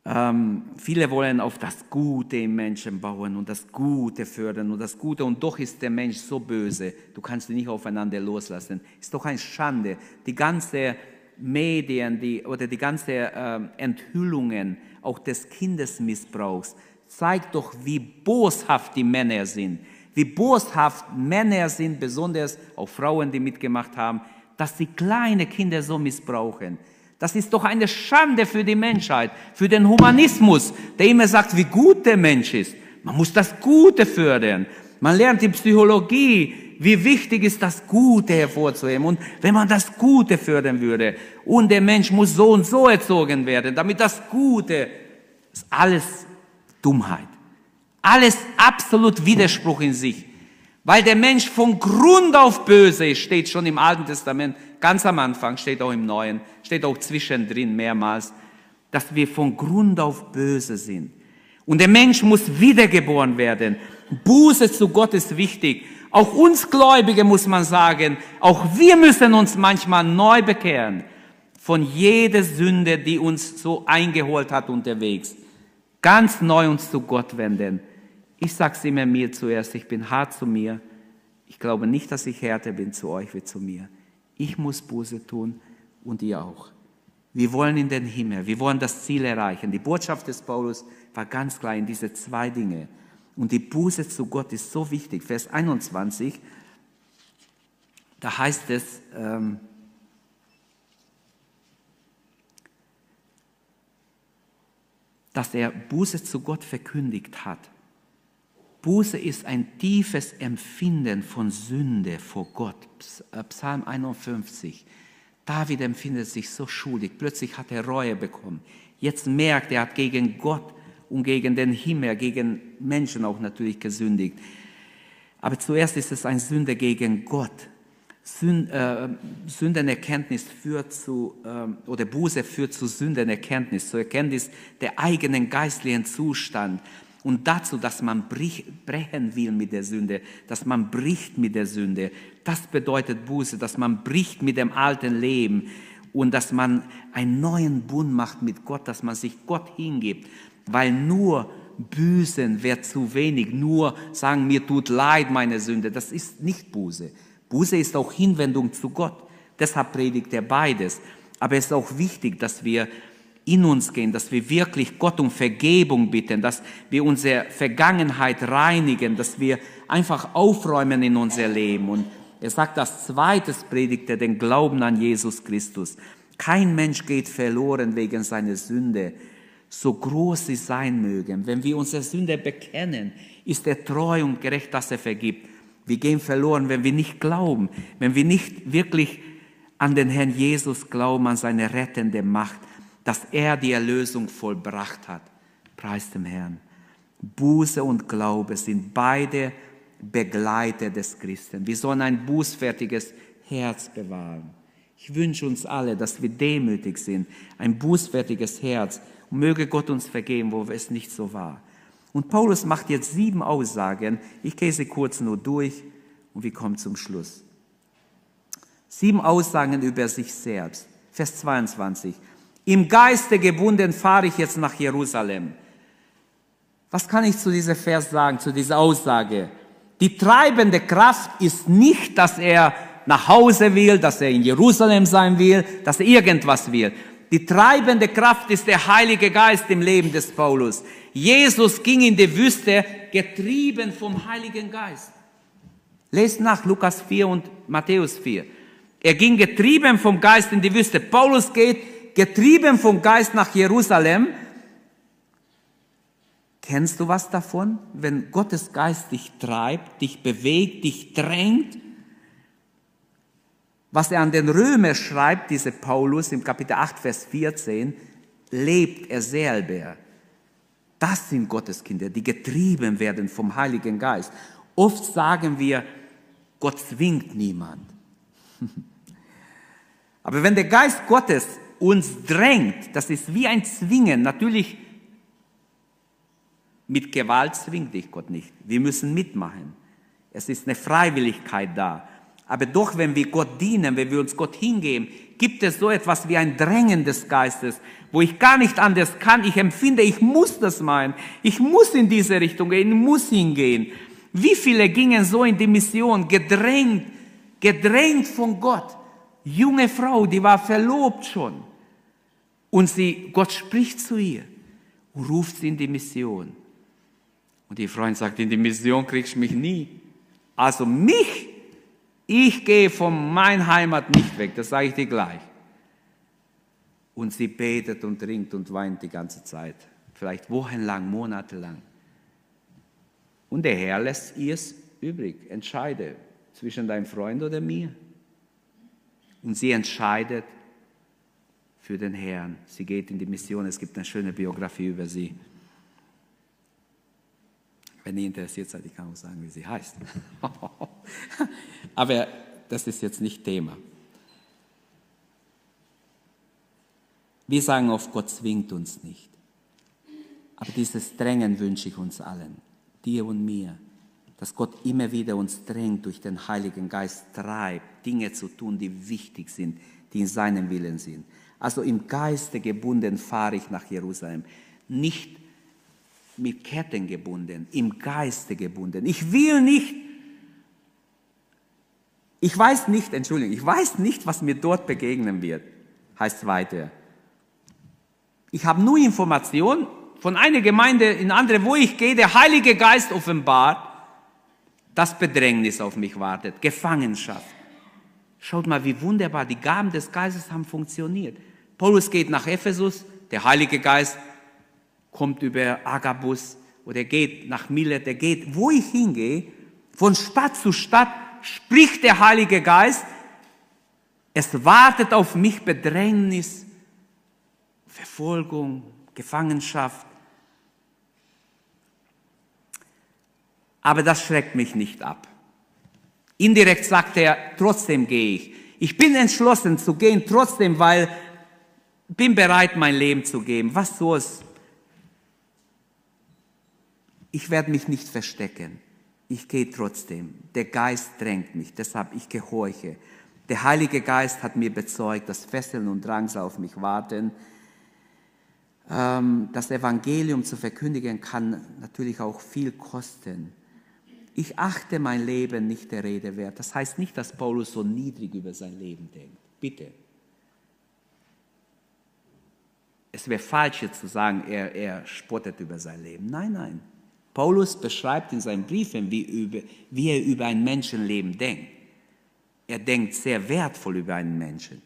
ähm, viele wollen auf das Gute im Menschen bauen und das Gute fördern und das Gute und doch ist der Mensch so böse, du kannst ihn nicht aufeinander loslassen. Ist doch eine Schande. Die ganze Medien die, oder die ganze äh, Enthüllungen auch des Kindesmissbrauchs zeigt doch, wie boshaft die Männer sind, wie boshaft Männer sind, besonders auch Frauen, die mitgemacht haben, dass sie kleine Kinder so missbrauchen. Das ist doch eine Schande für die Menschheit, für den Humanismus, der immer sagt, wie gut der Mensch ist. Man muss das Gute fördern. Man lernt in Psychologie, wie wichtig ist das Gute hervorzuheben. Und wenn man das Gute fördern würde und der Mensch muss so und so erzogen werden, damit das Gute, ist alles Dummheit. Alles absolut Widerspruch in sich. Weil der Mensch von Grund auf böse ist, steht schon im Alten Testament, ganz am Anfang, steht auch im Neuen, steht auch zwischendrin mehrmals, dass wir von Grund auf böse sind. Und der Mensch muss wiedergeboren werden. Buße zu Gott ist wichtig. Auch uns Gläubige muss man sagen, auch wir müssen uns manchmal neu bekehren von jeder Sünde, die uns so eingeholt hat unterwegs. Ganz neu uns zu Gott wenden. Ich sage es immer mir zuerst, ich bin hart zu mir. Ich glaube nicht, dass ich härter bin zu euch wie zu mir. Ich muss Buße tun und ihr auch. Wir wollen in den Himmel, wir wollen das Ziel erreichen. Die Botschaft des Paulus war ganz klar in diese zwei Dinge. Und die Buße zu Gott ist so wichtig. Vers 21, da heißt es, ähm, dass er Buße zu Gott verkündigt hat. Buße ist ein tiefes Empfinden von Sünde vor Gott. Äh, Psalm 51. David empfindet sich so schuldig. Plötzlich hat er Reue bekommen. Jetzt merkt er, hat gegen Gott und gegen den Himmel, gegen Menschen auch natürlich gesündigt. Aber zuerst ist es eine Sünde gegen Gott. Äh, Sündenerkenntnis führt zu, äh, oder Buße führt zu Sündenerkenntnis, zur Erkenntnis der eigenen geistlichen Zustand und dazu, dass man brich, brechen will mit der Sünde, dass man bricht mit der Sünde. Das bedeutet Buße, dass man bricht mit dem alten Leben und dass man einen neuen Bund macht mit Gott, dass man sich Gott hingibt, weil nur büßen wäre zu wenig, nur sagen, mir tut leid meine Sünde, das ist nicht Buße. Buße ist auch Hinwendung zu Gott. Deshalb predigt er beides. Aber es ist auch wichtig, dass wir in uns gehen, dass wir wirklich Gott um Vergebung bitten, dass wir unsere Vergangenheit reinigen, dass wir einfach aufräumen in unser Leben. Und er sagt als zweites predigt er den Glauben an Jesus Christus. Kein Mensch geht verloren wegen seiner Sünde, so groß sie sein mögen. Wenn wir unsere Sünde bekennen, ist er treu und gerecht, dass er vergibt. Wir gehen verloren, wenn wir nicht glauben, wenn wir nicht wirklich an den Herrn Jesus glauben, an seine rettende Macht dass er die Erlösung vollbracht hat. Preis dem Herrn. Buße und Glaube sind beide Begleiter des Christen. Wir sollen ein bußfertiges Herz bewahren. Ich wünsche uns alle, dass wir demütig sind, ein bußfertiges Herz. Möge Gott uns vergeben, wo es nicht so war. Und Paulus macht jetzt sieben Aussagen. Ich gehe sie kurz nur durch und wir kommen zum Schluss. Sieben Aussagen über sich selbst. Vers 22. Im Geiste gebunden fahre ich jetzt nach Jerusalem. Was kann ich zu diesem Vers sagen, zu dieser Aussage? Die treibende Kraft ist nicht, dass er nach Hause will, dass er in Jerusalem sein will, dass er irgendwas will. Die treibende Kraft ist der Heilige Geist im Leben des Paulus. Jesus ging in die Wüste getrieben vom Heiligen Geist. Lest nach Lukas 4 und Matthäus 4. Er ging getrieben vom Geist in die Wüste. Paulus geht getrieben vom Geist nach Jerusalem. Kennst du was davon? Wenn Gottes Geist dich treibt, dich bewegt, dich drängt, was er an den Römer schreibt, diese Paulus im Kapitel 8, Vers 14, lebt er selber. Das sind Gottes Kinder, die getrieben werden vom Heiligen Geist. Oft sagen wir, Gott zwingt niemand. Aber wenn der Geist Gottes uns drängt, das ist wie ein Zwingen. Natürlich, mit Gewalt zwingt dich Gott nicht. Wir müssen mitmachen. Es ist eine Freiwilligkeit da. Aber doch, wenn wir Gott dienen, wenn wir uns Gott hingeben, gibt es so etwas wie ein Drängen des Geistes, wo ich gar nicht anders kann. Ich empfinde, ich muss das meinen. Ich muss in diese Richtung gehen, ich muss hingehen. Wie viele gingen so in die Mission, gedrängt, gedrängt von Gott? Junge Frau, die war verlobt schon. Und sie, Gott spricht zu ihr und ruft sie in die Mission. Und die Freund sagt, in die Mission kriegst du mich nie. Also mich, ich gehe von meiner Heimat nicht weg, das sage ich dir gleich. Und sie betet und ringt und weint die ganze Zeit, vielleicht wochenlang, monatelang. Und der Herr lässt ihr es übrig. Entscheide zwischen deinem Freund oder mir. Und sie entscheidet für den Herrn. Sie geht in die Mission. Es gibt eine schöne Biografie über sie. Wenn ihr interessiert seid, ich kann auch sagen, wie sie heißt. Aber das ist jetzt nicht Thema. Wir sagen oft, Gott zwingt uns nicht. Aber dieses Drängen wünsche ich uns allen dir und mir, dass Gott immer wieder uns drängt, durch den Heiligen Geist treibt, Dinge zu tun, die wichtig sind, die in seinem Willen sind. Also im Geiste gebunden fahre ich nach Jerusalem, nicht mit Ketten gebunden, im Geiste gebunden. Ich will nicht, ich weiß nicht, Entschuldigung, ich weiß nicht, was mir dort begegnen wird, heißt weiter. Ich habe nur Informationen, von einer Gemeinde in andere, wo ich gehe, der Heilige Geist offenbart, dass Bedrängnis auf mich wartet, Gefangenschaft. Schaut mal, wie wunderbar die Gaben des Geistes haben funktioniert. Paulus geht nach Ephesus, der Heilige Geist kommt über Agabus oder geht nach Milet, der geht, wo ich hingehe, von Stadt zu Stadt spricht der Heilige Geist. Es wartet auf mich Bedrängnis, Verfolgung, Gefangenschaft. Aber das schreckt mich nicht ab. Indirekt sagt er, trotzdem gehe ich. Ich bin entschlossen zu gehen, trotzdem, weil bin bereit, mein Leben zu geben. Was soll's? Ich werde mich nicht verstecken. Ich gehe trotzdem. Der Geist drängt mich, deshalb ich gehorche. Der Heilige Geist hat mir bezeugt, dass Fesseln und Drangsal auf mich warten. Ähm, das Evangelium zu verkündigen kann natürlich auch viel kosten. Ich achte mein Leben nicht der Rede wert. Das heißt nicht, dass Paulus so niedrig über sein Leben denkt. Bitte. Es wäre falsch jetzt zu sagen, er, er spottet über sein Leben. Nein, nein. Paulus beschreibt in seinen Briefen, wie, über, wie er über ein Menschenleben denkt. Er denkt sehr wertvoll über einen Menschen.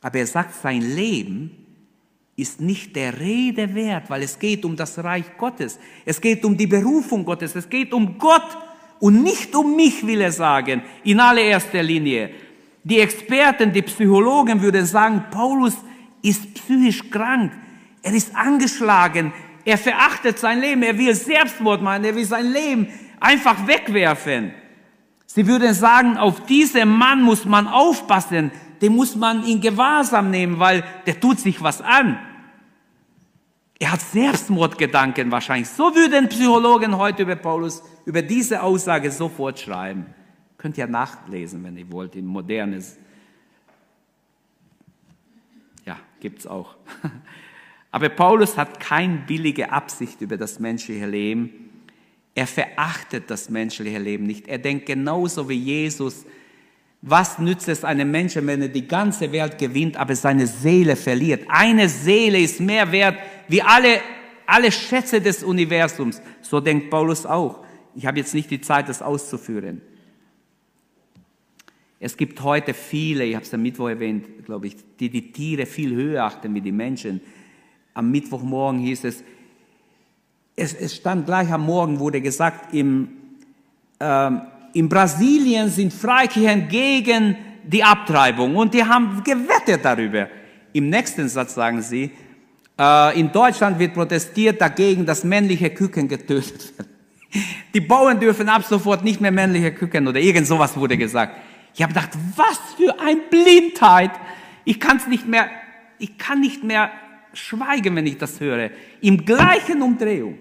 Aber er sagt, sein Leben ist nicht der Rede wert, weil es geht um das Reich Gottes. Es geht um die Berufung Gottes. Es geht um Gott und nicht um mich, will er sagen, in allererster Linie. Die Experten, die Psychologen würden sagen, Paulus ist psychisch krank. Er ist angeschlagen. Er verachtet sein Leben. Er will Selbstmord machen. Er will sein Leben einfach wegwerfen. Sie würden sagen, auf diesen Mann muss man aufpassen den muss man in Gewahrsam nehmen, weil der tut sich was an. Er hat Selbstmordgedanken wahrscheinlich. So würden Psychologen heute über Paulus, über diese Aussage sofort schreiben. Könnt ihr nachlesen, wenn ihr wollt, in modernes. Ja, gibt's auch. Aber Paulus hat keine billige Absicht über das menschliche Leben. Er verachtet das menschliche Leben nicht. Er denkt genauso wie Jesus, was nützt es einem Menschen, wenn er die ganze Welt gewinnt, aber seine Seele verliert? Eine Seele ist mehr wert wie alle, alle Schätze des Universums. So denkt Paulus auch. Ich habe jetzt nicht die Zeit, das auszuführen. Es gibt heute viele, ich habe es am Mittwoch erwähnt, glaube ich, die die Tiere viel höher achten wie die Menschen. Am Mittwochmorgen hieß es, es, es stand gleich am Morgen, wurde gesagt, im, ähm, in Brasilien sind Freikirchen gegen die Abtreibung und die haben gewettet darüber. Im nächsten Satz sagen sie, äh, in Deutschland wird protestiert dagegen, dass männliche Küken getötet werden. Die Bauern dürfen ab sofort nicht mehr männliche Küken oder irgend sowas wurde gesagt. Ich habe gedacht, was für ein Blindheit. Ich kann es nicht mehr, ich kann nicht mehr schweigen, wenn ich das höre. Im gleichen Umdrehung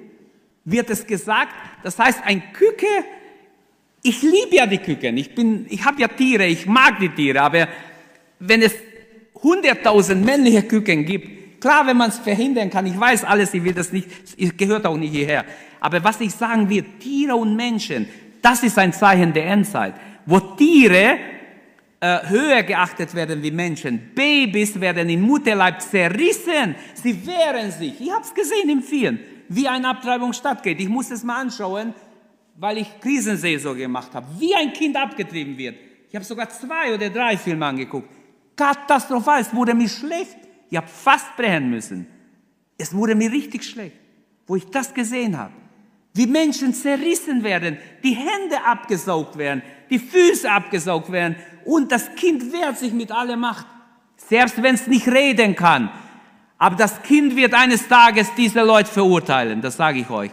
wird es gesagt, das heißt, ein Küke Ich liebe ja die Küken. Ich bin, ich habe ja Tiere, ich mag die Tiere, aber wenn es hunderttausend männliche Küken gibt, klar, wenn man es verhindern kann, ich weiß alles, ich will das nicht, es gehört auch nicht hierher. Aber was ich sagen will, Tiere und Menschen, das ist ein Zeichen der Endzeit, wo Tiere äh, höher geachtet werden wie Menschen. Babys werden im Mutterleib zerrissen. Sie wehren sich. Ich habe es gesehen im Film, wie eine Abtreibung stattgeht. Ich muss es mal anschauen, weil ich Krisenseelsorge gemacht habe. Wie ein Kind abgetrieben wird. Ich habe sogar zwei oder drei Filme angeguckt. Katastrophal. Es wurde mir schlecht. Ich habe fast brechen müssen. Es wurde mir richtig schlecht, wo ich das gesehen habe. Wie Menschen zerrissen werden, die Hände abgesaugt werden, die Füße abgesaugt werden und das Kind wehrt sich mit aller Macht, selbst wenn es nicht reden kann. Aber das Kind wird eines Tages diese Leute verurteilen, das sage ich euch.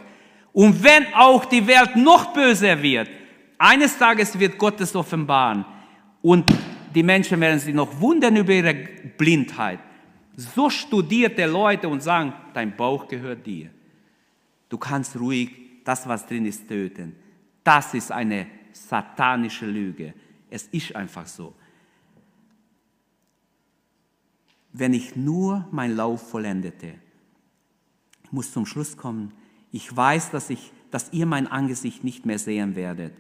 Und wenn auch die Welt noch böser wird, eines Tages wird Gott es offenbaren und die Menschen werden sich noch wundern über ihre Blindheit. So studierte Leute und sagen, dein Bauch gehört dir. Du kannst ruhig das, was drin ist, töten. Das ist eine satanische Lüge. Es ist einfach so. Wenn ich nur meinen Lauf vollendete, ich muss zum Schluss kommen, ich weiß, dass, ich, dass ihr mein Angesicht nicht mehr sehen werdet.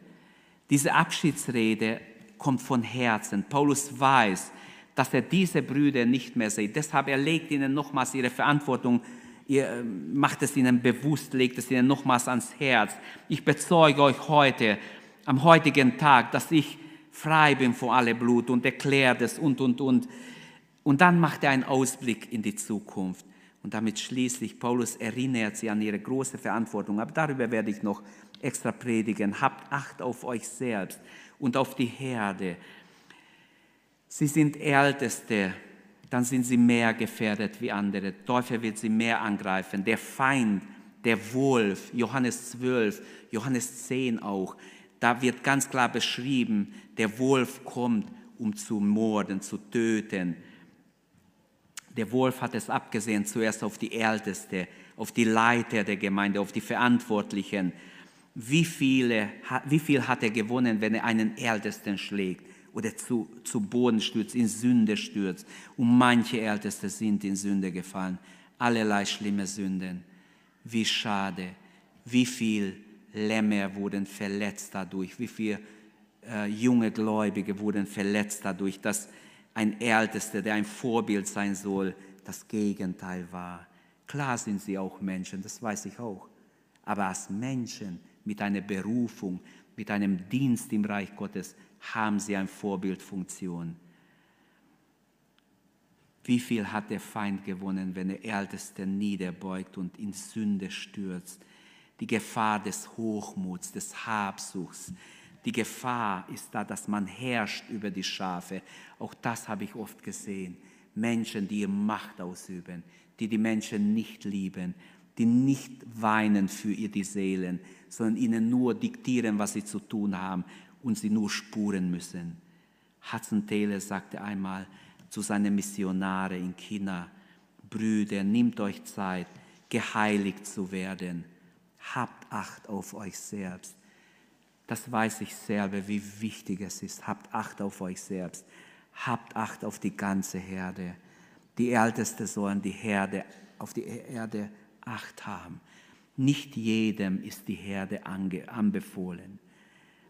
Diese Abschiedsrede kommt von Herzen. Paulus weiß, dass er diese Brüder nicht mehr sieht. Deshalb er legt ihnen nochmals ihre Verantwortung, ihr äh, macht es ihnen bewusst, legt es ihnen nochmals ans Herz. Ich bezeuge euch heute, am heutigen Tag, dass ich frei bin vor allem Blut und erklärt es und, und, und. Und dann macht er einen Ausblick in die Zukunft. Und damit schließlich, Paulus erinnert sie an ihre große Verantwortung. Aber darüber werde ich noch extra predigen. Habt Acht auf euch selbst und auf die Herde. Sie sind Älteste, dann sind sie mehr gefährdet wie andere. Der Teufel wird sie mehr angreifen. Der Feind, der Wolf, Johannes 12, Johannes 10 auch, da wird ganz klar beschrieben, der Wolf kommt, um zu morden, zu töten. Der Wolf hat es abgesehen zuerst auf die Älteste, auf die Leiter der Gemeinde, auf die Verantwortlichen. Wie, viele, wie viel hat er gewonnen, wenn er einen Ältesten schlägt oder zu, zu Boden stürzt, in Sünde stürzt? Und manche Älteste sind in Sünde gefallen. Allerlei schlimme Sünden. Wie schade, wie viel Lämmer wurden verletzt dadurch, wie viele äh, junge Gläubige wurden verletzt dadurch, dass ein Ältester, der ein Vorbild sein soll, das Gegenteil war. Klar sind sie auch Menschen, das weiß ich auch. Aber als Menschen mit einer Berufung, mit einem Dienst im Reich Gottes haben sie eine Vorbildfunktion. Wie viel hat der Feind gewonnen, wenn der Älteste niederbeugt und in Sünde stürzt? die Gefahr des Hochmuts, des Habsuchts. Die Gefahr ist da, dass man herrscht über die Schafe. Auch das habe ich oft gesehen. Menschen, die ihre Macht ausüben, die die Menschen nicht lieben, die nicht weinen für ihr die Seelen, sondern ihnen nur diktieren, was sie zu tun haben und sie nur spuren müssen. Hudson Taylor sagte einmal zu seinen Missionare in China, Brüder, nehmt euch Zeit, geheiligt zu werden Habt Acht auf euch selbst. Das weiß ich selber, wie wichtig es ist. Habt Acht auf euch selbst. Habt Acht auf die ganze Herde. Die Älteste sollen die Herde, auf die Herde Acht haben. Nicht jedem ist die Herde anbefohlen,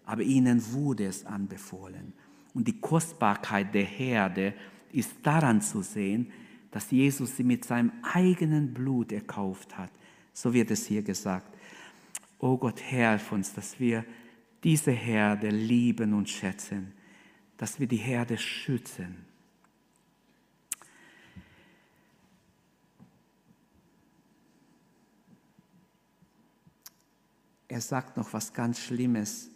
aber ihnen wurde es anbefohlen. Und die Kostbarkeit der Herde ist daran zu sehen, dass Jesus sie mit seinem eigenen Blut erkauft hat. So wird es hier gesagt. Oh Gott, helf uns, dass wir diese Herde lieben und schätzen, dass wir die Herde schützen. Er sagt noch was ganz Schlimmes,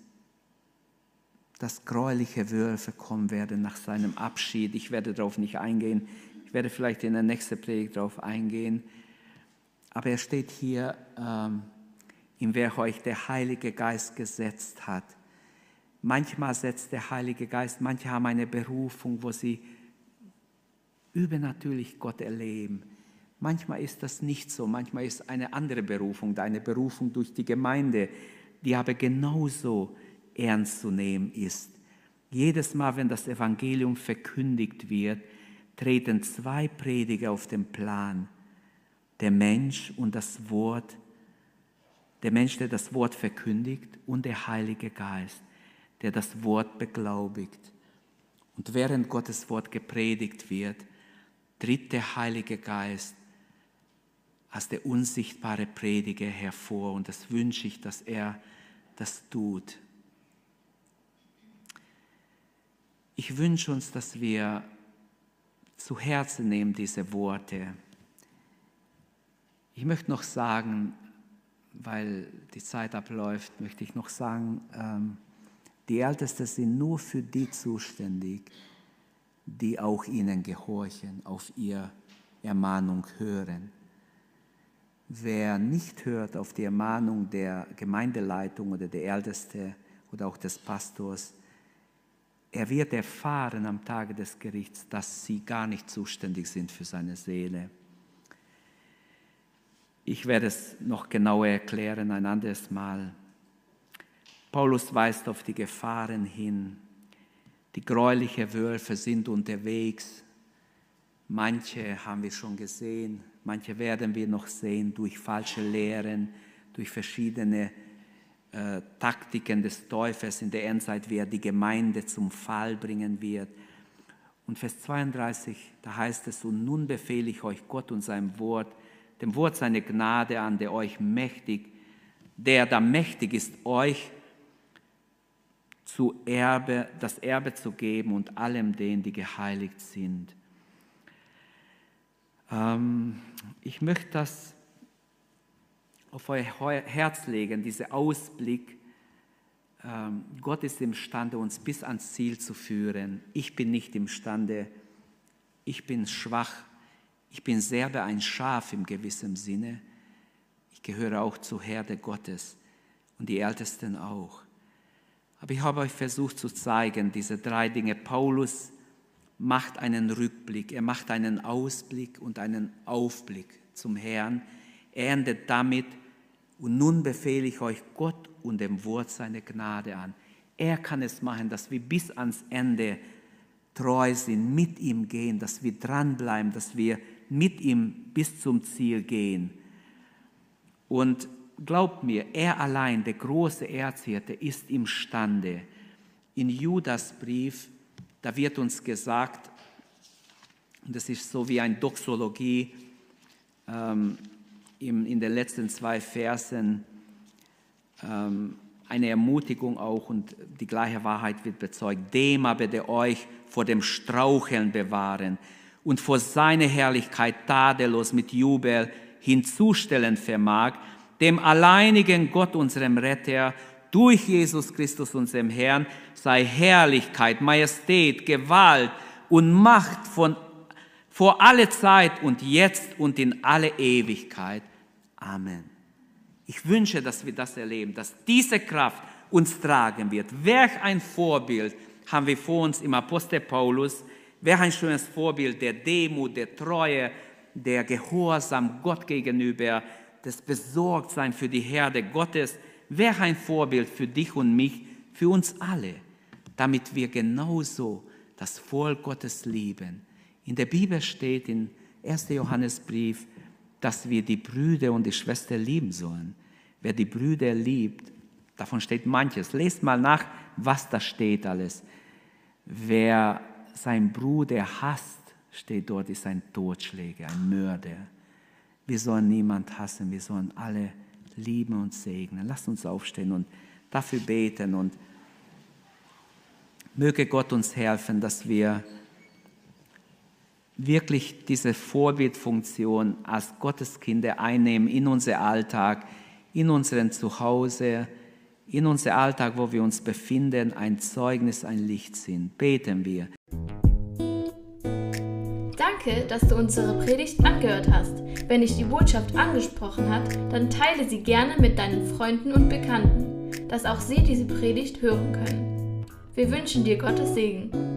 dass gräuliche Wölfe kommen werden nach seinem Abschied. Ich werde darauf nicht eingehen. Ich werde vielleicht in der nächsten Predigt darauf eingehen. Aber er steht hier, ähm, in wer euch der Heilige Geist gesetzt hat. Manchmal setzt der Heilige Geist, manche haben eine Berufung, wo sie übernatürlich Gott erleben. Manchmal ist das nicht so, manchmal ist eine andere Berufung, eine Berufung durch die Gemeinde, die aber genauso ernst zu nehmen ist. Jedes Mal, wenn das Evangelium verkündigt wird, treten zwei Prediger auf den Plan. Der Mensch und das Wort, der Mensch, der das Wort verkündigt und der Heilige Geist, der das Wort beglaubigt. Und während Gottes Wort gepredigt wird, tritt der Heilige Geist als der unsichtbare Prediger hervor. Und das wünsche ich, dass er das tut. Ich wünsche uns, dass wir zu Herzen nehmen diese Worte. Ich möchte noch sagen, weil die Zeit abläuft, möchte ich noch sagen, ähm, die Ältesten sind nur für die zuständig, die auch ihnen gehorchen, auf ihre Ermahnung hören. Wer nicht hört auf die Ermahnung der Gemeindeleitung oder der Älteste oder auch des Pastors, er wird erfahren am Tage des Gerichts, dass sie gar nicht zuständig sind für seine Seele. Ich werde es noch genauer erklären ein anderes Mal. Paulus weist auf die Gefahren hin. Die gräulichen Wölfe sind unterwegs. Manche haben wir schon gesehen, manche werden wir noch sehen durch falsche Lehren, durch verschiedene äh, Taktiken des Teufels in der Endzeit, wie er die Gemeinde zum Fall bringen wird. Und Vers 32, da heißt es, und nun befehle ich euch Gott und sein Wort, dem Wort seine Gnade an, der euch mächtig, der da mächtig ist, euch zu Erbe, das Erbe zu geben und allem denen, die geheiligt sind. Ähm, ich möchte das auf euer Herz legen, dieser Ausblick. Ähm, Gott ist imstande, uns bis ans Ziel zu führen. Ich bin nicht imstande. Ich bin schwach. Ich bin selber ein Schaf im gewissen Sinne. Ich gehöre auch zur Herde Gottes und die Ältesten auch. Aber ich habe euch versucht zu zeigen, diese drei Dinge. Paulus macht einen Rückblick, er macht einen Ausblick und einen Aufblick zum Herrn. Er endet damit, und nun befehle ich euch Gott und dem Wort seine Gnade an. Er kann es machen, dass wir bis ans Ende treu sind, mit ihm gehen, dass wir dranbleiben, dass wir mit ihm bis zum Ziel gehen. Und glaubt mir, er allein, der große Erzhirte, ist imstande. In Judas Brief, da wird uns gesagt, und das ist so wie eine Doxologie ähm, in, den letzten zwei Versen, ähm, eine Ermutigung auch und die gleiche Wahrheit wird bezeugt. Dem aber, der euch vor dem Straucheln bewahren und vor seiner Herrlichkeit tadellos mit Jubel hinzustellen vermag, dem alleinigen Gott, unserem Retter, durch Jesus Christus, unserem Herrn, sei Herrlichkeit, Majestät, Gewalt und Macht von, vor alle Zeit und jetzt und in alle Ewigkeit. Amen. Ich wünsche, dass wir das erleben, dass diese Kraft uns tragen wird. Welch ein Vorbild haben wir vor uns im Apostel Paulus. Welch ein schönes Vorbild der Demut, der Treue, der Gehorsam Gott gegenüber, das Besorgtsein für die Herde Gottes wäre ein Vorbild für dich und mich, für uns alle, damit wir genauso das Volk Gottes lieben. In der Bibel steht in 1. Johannesbrief, dass wir die Brüder und die Schwester lieben sollen. Wer die Brüder liebt, davon steht manches. Lest mal nach, was da steht alles. Wer seinen Bruder hasst, steht dort, ist ein Totschläger, ein Mörder. Wir sollen niemand hassen, wir sollen alle lieben und segnen. Lasst uns aufstehen und dafür beten und möge Gott uns helfen, dass wir wirklich diese Vorbildfunktion als Gotteskinder einnehmen in unser Alltag, in unseren Zuhause, in unser Alltag, wo wir uns befinden, ein Zeugnis, ein Licht sind. Beten wir.
Danke, dass du unsere Predigt angehört hast. Wenn dich die Botschaft angesprochen hat, dann teile sie gerne mit deinen Freunden und Bekannten, dass auch sie diese Predigt hören können. Wir wünschen dir Gottes Segen.